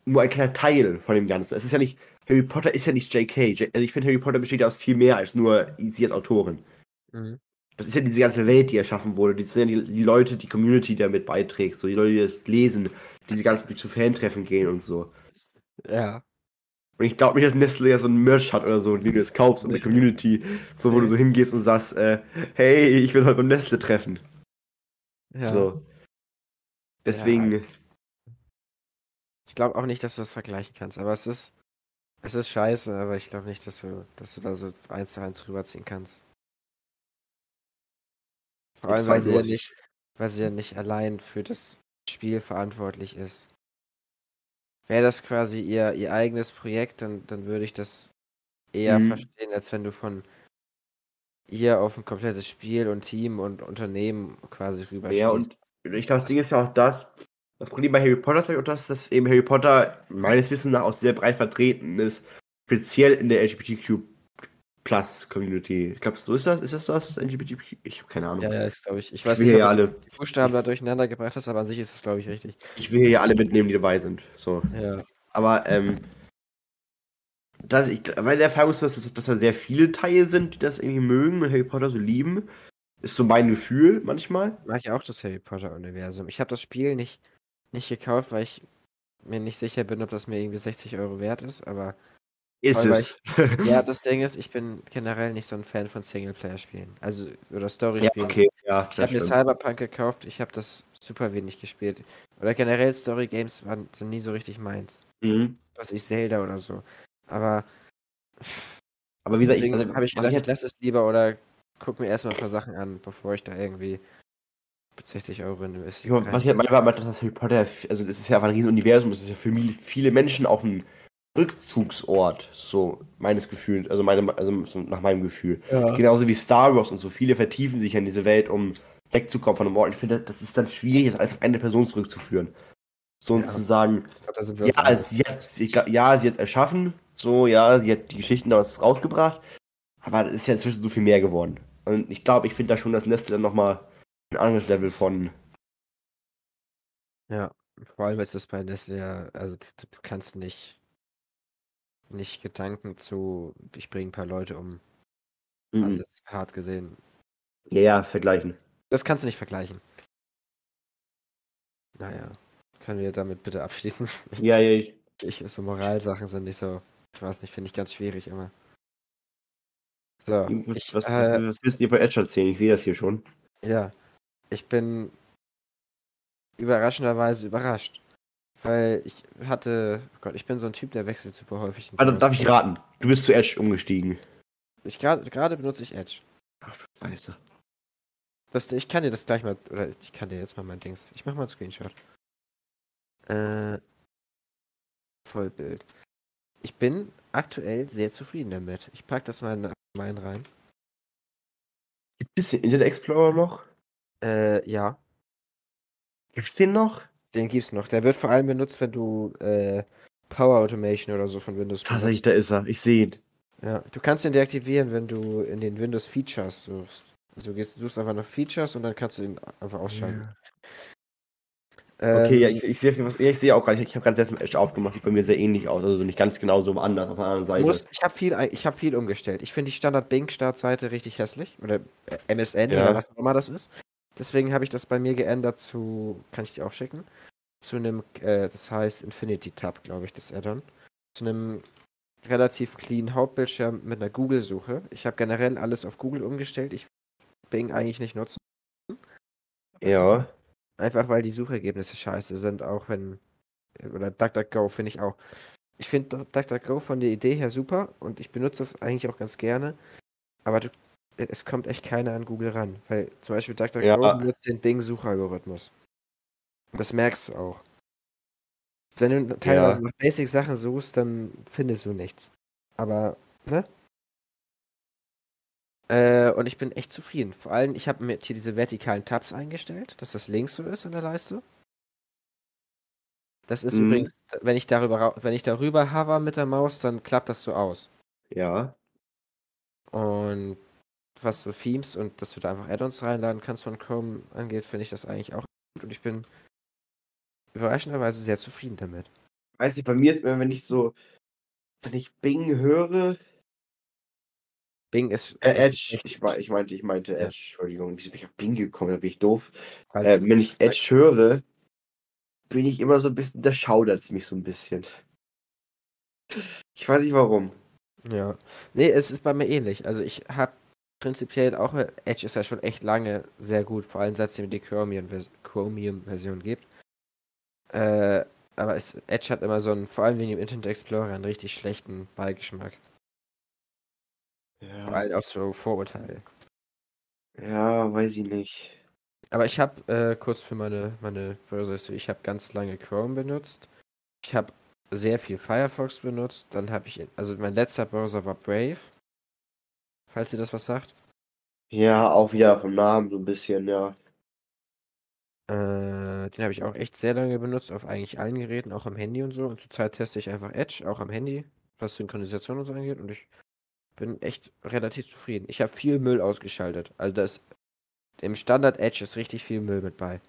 nur ein kleiner Teil von dem Ganzen. Es ist ja nicht, Harry Potter ist ja nicht JK. Also ich finde, Harry Potter besteht ja aus viel mehr als nur sie als Autorin. Mhm. Das ist ja diese ganze Welt, die erschaffen wurde. Das sind ja die, die Leute, die Community, die damit beiträgt. So die Leute, die das lesen, die die ganzen, die zu Fantreffen gehen und so. Ja. Und ich glaube nicht, dass Nestle ja so ein Merch hat oder so, wie du es kaufst und eine Community, so wo du so hingehst und sagst, äh, hey, ich will heute beim Nestle treffen. ja. So. Deswegen, Ich glaube auch nicht, dass du das vergleichen kannst, aber es ist, es ist scheiße, aber ich glaube nicht, dass du, dass du da so eins zu eins rüberziehen kannst. Vor allem, weil sie, ja nicht, weil sie ja nicht allein für das Spiel verantwortlich ist. Wäre das quasi ihr, ihr eigenes Projekt, dann, dann würde ich das eher Mhm. verstehen, als wenn du von ihr auf ein komplettes Spiel und Team und Unternehmen quasi rüberschießt. ja, und ich glaube, das Ding ist ja auch das, das Problem bei Harry Potter ist halt auch das, dass eben Harry Potter meines Wissens nach auch sehr breit vertreten ist, speziell in der LGBTQ Plus Community. Ich glaube, so ist das. Ist das das? LGBTQ? Ich habe keine Ahnung. ja, ja, ist glaube ich. Ich ich weiß will nicht, ja ob du alle, die Buchstaben da durcheinander gebracht hast, aber an sich ist das glaube ich richtig. ich will hier ja alle mitnehmen, die dabei sind. So. Ja. Aber ähm, dass ich, weil der Erfahrung ist, dass, dass da sehr viele Teile sind, die das irgendwie mögen und Harry Potter so lieben, ist so mein Gefühl manchmal. Mag ich auch das Harry Potter-Universum. Ich habe das Spiel nicht, nicht gekauft, weil ich mir nicht sicher bin, ob das mir irgendwie 60 Euro wert ist, aber Ist es. Ja, das Ding ist, ich bin generell nicht so ein Fan von Singleplayer-Spielen. Also, oder ja, Story-Spielen. okay, ja, Ich habe mir. Cyberpunk gekauft, ich habe das super wenig gespielt. Oder generell Story-Games waren sind nie so richtig meins. Mhm. Was ich Zelda oder so. Aber Aber wie gesagt, ich, also, habe ich gedacht, ich halt- lasse es lieber oder guck mir erstmal ein paar Sachen an, bevor ich da irgendwie 60 Euro Ich investiere. glaube, was ich halt meine, war, dass Harry Potter, also das ist ja einfach ein riesen Universum, das ist ja für viele Menschen auch ein Rückzugsort, so meines Gefühls, also, meine, also so nach meinem Gefühl. ja. Genauso wie Star Wars und so, viele vertiefen sich ja in diese Welt, um wegzukommen von einem Ort. Ich finde, das ist dann schwierig, das alles auf eine Person zurückzuführen. So und Ja. zu sagen, Ich glaub, ja, sie hat, ich glaub, ja, sie hat es erschaffen, so, ja, sie hat die Geschichten damals rausgebracht, aber das ist ja inzwischen so viel mehr geworden. Und ich glaube, ich finde da schon, dass Nestle dann nochmal ein anderes Level von Ja, vor allem ist das bei Nestle ja, also das, du kannst nicht, nicht Gedanken zu, ich bringe ein paar Leute um, Mhm. also das ist hart gesehen. Ja, ja, vergleichen. Das kannst du nicht vergleichen. Naja, können wir damit bitte abschließen? Ja, ja, ich, Ich, so Moralsachen sind nicht so, ich weiß nicht, finde ich ganz schwierig immer. So, was, ich, was, äh, was, was du dir bei Edge erzählen? Ich sehe das hier schon. ja, ich bin überraschenderweise überrascht. Weil ich hatte, oh Gott, ich bin so ein Typ, der wechselt super häufig. Also, darf ich raten? Du bist zu Edge umgestiegen. Ich gerade benutze ich Edge. Scheiße. Das, ich kann dir das gleich mal, oder ich kann dir jetzt mal mein Dings. Ich mach mal einen Screenshot. Äh, Vollbild. Ich bin aktuell sehr zufrieden damit. Ich pack das mal in meinen rein. Gibt es den Internet Explorer noch? Äh, ja, Gibt es den noch? den gibt's noch. Der wird vor allem benutzt, wenn du äh, Power Automation oder so von Windows Tatsächlich, benutzt. da ist er. Ich sehe ihn. Ja, du kannst den deaktivieren, wenn du in den Windows Features suchst. Also du gehst, suchst einfach nach Features und dann kannst du ihn einfach ausschalten. Okay, ja, Ähm, ich, ich sehe ja, ich sehe auch gerade, ich habe gerade selbst Edge aufgemacht, sieht bei mir sehr ähnlich aus, also nicht ganz genau so anders auf der anderen Seite. musst, ich habe viel, ich hab viel umgestellt. Ich finde die Standard Bing Startseite richtig hässlich. Oder äh, MSN Ja. oder was auch immer das ist. Deswegen habe ich das bei mir geändert zu, kann ich dir auch schicken, zu einem, äh, das heißt Infinity Tab, glaube ich, das Add-on. Zu einem relativ clean Hauptbildschirm mit einer Google-Suche. Ich habe generell alles auf Google umgestellt. Ich Bing eigentlich nicht nutzen. Ja. Einfach weil die Suchergebnisse scheiße sind, auch wenn. Oder DuckDuckGo finde ich auch. Ich finde DuckDuckGo von der Idee her super und ich benutze das eigentlich auch ganz gerne. Aber du, es kommt echt keiner an Google ran. Weil zum Beispiel DuckDuckGo Ja. benutzt den Bing-Suchalgorithmus. Das merkst du auch. Wenn du teilweise nach Basic-Sachen suchst, dann findest du nichts. Aber, ne? Äh, und ich bin echt zufrieden. Vor allem, ich habe mir hier diese vertikalen Tabs eingestellt, dass das links so ist in der Leiste. Das ist Mhm. übrigens, wenn ich darüber, wenn ich darüber hover mit der Maus, dann klappt das so aus. Ja. Und was so Themes und dass du da einfach Add-ons reinladen kannst von Chrome angeht, finde ich das eigentlich auch gut. Und ich bin überraschenderweise sehr zufrieden damit. Weiß ich, bei mir ist immer, wenn ich so, wenn ich Bing höre, Bing ist. äh, Edge, ich, ich meinte, ich meinte. Edge, Entschuldigung, wieso bin ich auf Bing gekommen, da bin ich doof. halt- Äh, wenn ich Edge höre, bin ich immer so ein bisschen, da schaudert es mich so ein bisschen. Ich weiß nicht warum. Ja. Nee, es ist bei mir ähnlich. Also ich habe prinzipiell auch, Edge ist ja schon echt lange sehr gut, vor allem seit es die Chromium-Vers- Chromium-Version gibt. Äh, aber es, Edge hat immer so einen, vor allem wegen dem Internet Explorer, einen richtig schlechten Beigeschmack. Vor Ja, allem auch so Vorurteile. ja weiß ich nicht. Aber ich habe äh, kurz für meine, meine Browser, ich habe ganz lange Chrome benutzt. Ich habe sehr viel Firefox benutzt. Dann habe ich, also mein letzter Browser war Brave. Falls ihr das was sagt. Ja, auch wieder vom Namen so ein bisschen, ja. Äh, den habe ich auch echt sehr lange benutzt, auf eigentlich allen Geräten, auch am Handy und so. Und zurzeit teste ich einfach Edge, auch am Handy, was Synchronisation und so angeht. Und ich bin echt relativ zufrieden. Ich habe viel Müll ausgeschaltet. Also das im Standard Edge ist richtig viel Müll mit bei.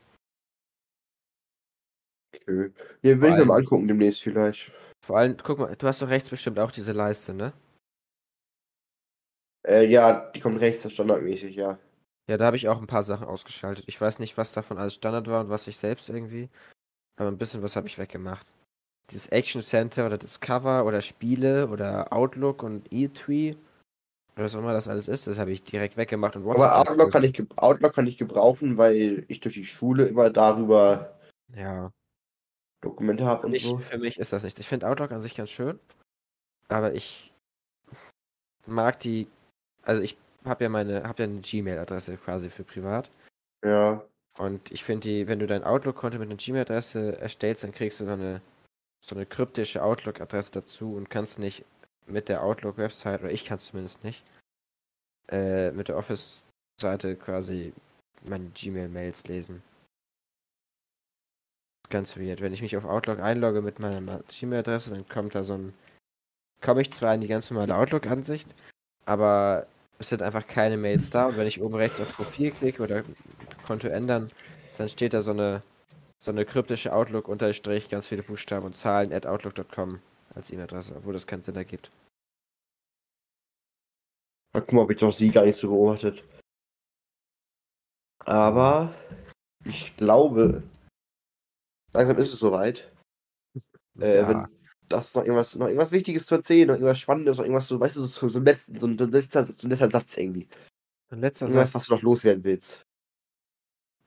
Okay. Mir allem- mal angucken demnächst vielleicht. Vor allem, guck mal, du hast doch rechts bestimmt auch diese Leiste, ne? Äh, ja, die kommt rechts standardmäßig, ja. Ja, da habe ich auch ein paar Sachen ausgeschaltet. Ich weiß nicht, was davon alles Standard war und was ich selbst irgendwie. Aber ein bisschen was habe ich weggemacht. dieses Action Center oder Discover oder Spiele oder Outlook und E3 oder was auch immer das alles ist, das habe ich direkt weggemacht und Aber WhatsApp Outlook kann, ich, Outlook kann ich gebrauchen, weil ich durch die Schule immer darüber Ja, Dokumente habe und mich, so. für mich ist das nicht. Ich finde Outlook an sich ganz schön, aber ich mag die, also ich habe ja meine, habe ja eine Gmail-Adresse quasi für privat. Ja. Und ich finde die, wenn du dein Outlook-Konto mit einer Gmail-Adresse erstellst, dann kriegst du so eine, so eine kryptische Outlook-Adresse dazu und kannst nicht mit der Outlook-Website, oder ich kann es zumindest nicht, äh, mit der Office-Seite quasi meine Gmail-Mails lesen. Das ist ganz weird. Wenn ich mich auf Outlook einlogge mit meiner Gmail-Adresse, dann kommt da so ein, komme ich zwar in die ganz normale Outlook-Ansicht, aber es sind einfach keine Mails da. Und wenn ich oben rechts auf Profil klicke oder Konto ändern, dann steht da so eine, so eine kryptische Outlook unterstrich, ganz viele Buchstaben und Zahlen at outlook.com als E-Mail-Adresse, obwohl das keinen Sinn ergibt. Mal gucken, ob ich doch sie gar nicht so beobachtet. Aber ich glaube, langsam ist es soweit. Äh, Ja. Wenn das noch irgendwas, noch irgendwas Wichtiges zu erzählen, noch irgendwas Spannendes, noch irgendwas so, weißt du, so, so, ein, letzten, so, ein, so, letzter, so ein letzter Satz irgendwie. Ein letzter Irgendwas, Satz, was du noch loswerden willst.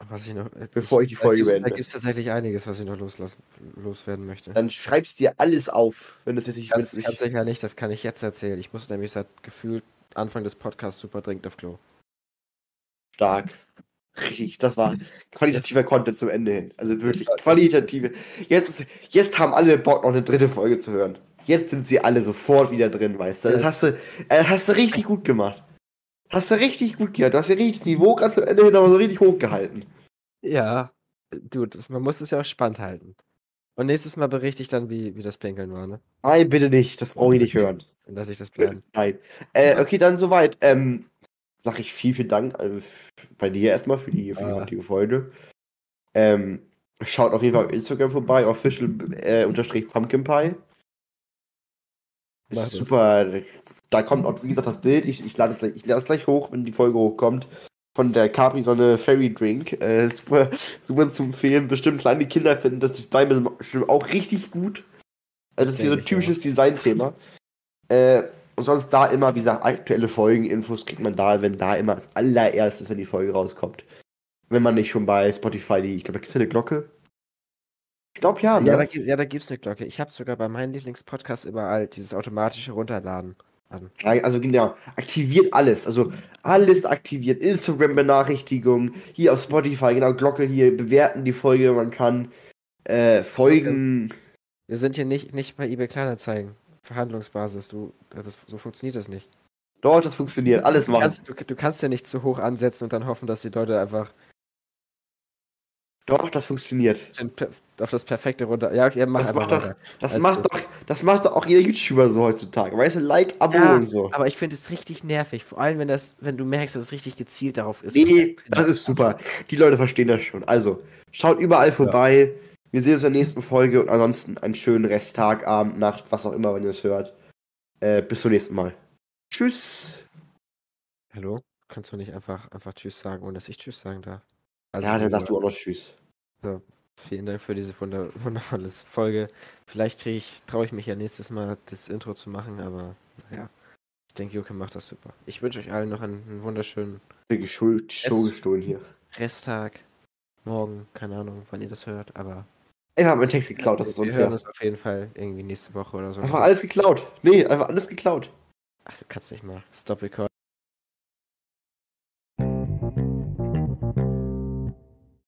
was ich noch. äh, Bevor ich die Folge gibt's- Da beende. gibt es tatsächlich einiges, was ich noch loslassen, loswerden möchte. Dann schreibst dir alles auf, wenn das jetzt nicht, Ganz, ganz nicht sicher nicht, das kann ich jetzt erzählen. Ich muss nämlich seit gefühlt Anfang des Podcasts super dringend auf Klo. stark. Richtig, das war qualitativer Content zum Ende hin. Also wirklich qualitative. Jetzt, ist, jetzt haben alle Bock, noch eine dritte Folge zu hören. Jetzt sind sie alle sofort wieder drin, weißt du. Das hast du, äh, hast du richtig gut gemacht. Hast du richtig gut gemacht. Du hast ja richtig Niveau gerade zum Ende hin aber so richtig hochgehalten. Ja, du, das, man muss es ja auch spannend halten. Und nächstes Mal berichte ich dann, wie, wie das Pinkeln war, ne? Nein, bitte nicht. Das brauche ich nicht hören. Dann lasse ich das bleiben. Nein. Äh, okay, dann soweit. Ähm, sag ich viel, vielen Dank äh, bei dir erstmal für die, für die Ah. heutige Folge. Ähm, schaut auf jeden Fall auf Instagram vorbei, official äh, unterstrich Pumpkin Pie. Mach Ist das. super. Da kommt auch, wie gesagt, das Bild. Ich, ich lade es gleich, gleich hoch, wenn die Folge hochkommt. Von der Capri-Sonne Fairy Drink. Äh, super, super zu empfehlen. Bestimmt kleine Kinder finden das Design auch richtig gut. Also, das ist hier so ein typisches Designthema. Äh, und sonst da immer, wie gesagt, aktuelle Folgeninfos kriegt man da, wenn da immer als allererstes, wenn die Folge rauskommt. Wenn man nicht schon bei Spotify die, ich glaube, da gibt es eine Glocke. Ich glaube ja, ne? Ja, da, gibt- ja, da gibt es eine Glocke. Ich habe sogar bei meinem Lieblingspodcast überall dieses automatische Runterladen an. Ja, also genau, aktiviert alles. Also alles aktiviert. Instagram-Benachrichtigungen, hier auf Spotify, genau, Glocke hier, bewerten die Folge, man kann äh, Folgen. Wir sind hier nicht, nicht bei eBay Kleinanzeigen. Verhandlungsbasis, du, das, so funktioniert das nicht. Dort, das funktioniert, alles Du machen. kannst, du, du kannst ja nicht zu hoch ansetzen und dann hoffen, dass die Leute einfach Doch, das funktioniert. auf das perfekte runter. Ja, okay, mach Das macht doch, das macht doch, das macht doch auch jeder YouTuber so heutzutage. Weißt du, Like, Abo Ja, und so. Aber ich finde es richtig nervig. Vor allem, wenn das, wenn du merkst, dass es richtig gezielt darauf ist. Nee, das ist super. Die Leute verstehen das schon. Also, schaut überall vorbei. Wir sehen uns in der nächsten Folge und ansonsten einen schönen Resttag, Abend, Nacht, was auch immer, wenn ihr es hört. Äh, bis zum nächsten Mal. Tschüss. Hallo? Kannst du nicht einfach, einfach Tschüss sagen, ohne dass ich Tschüss sagen darf? Also, ja, dann sag du auch noch Tschüss. So, vielen Dank für diese wunder wundervolle Folge. Vielleicht kriege ich, traue ich mich ja nächstes Mal das Intro zu machen, aber naja. Ich denke, Juke macht das super. Ich wünsche euch allen noch einen, einen wunderschönen Die Show, gestohlen hier. Resttag. Morgen, keine Ahnung, wann ihr das hört, aber Ich hab meinen Text geklaut, das ist wir hören unfair. uns auf jeden Fall irgendwie nächste Woche oder so. Einfach alles geklaut. Nee, einfach alles geklaut. Ach, du kannst mich mal. Stop Record.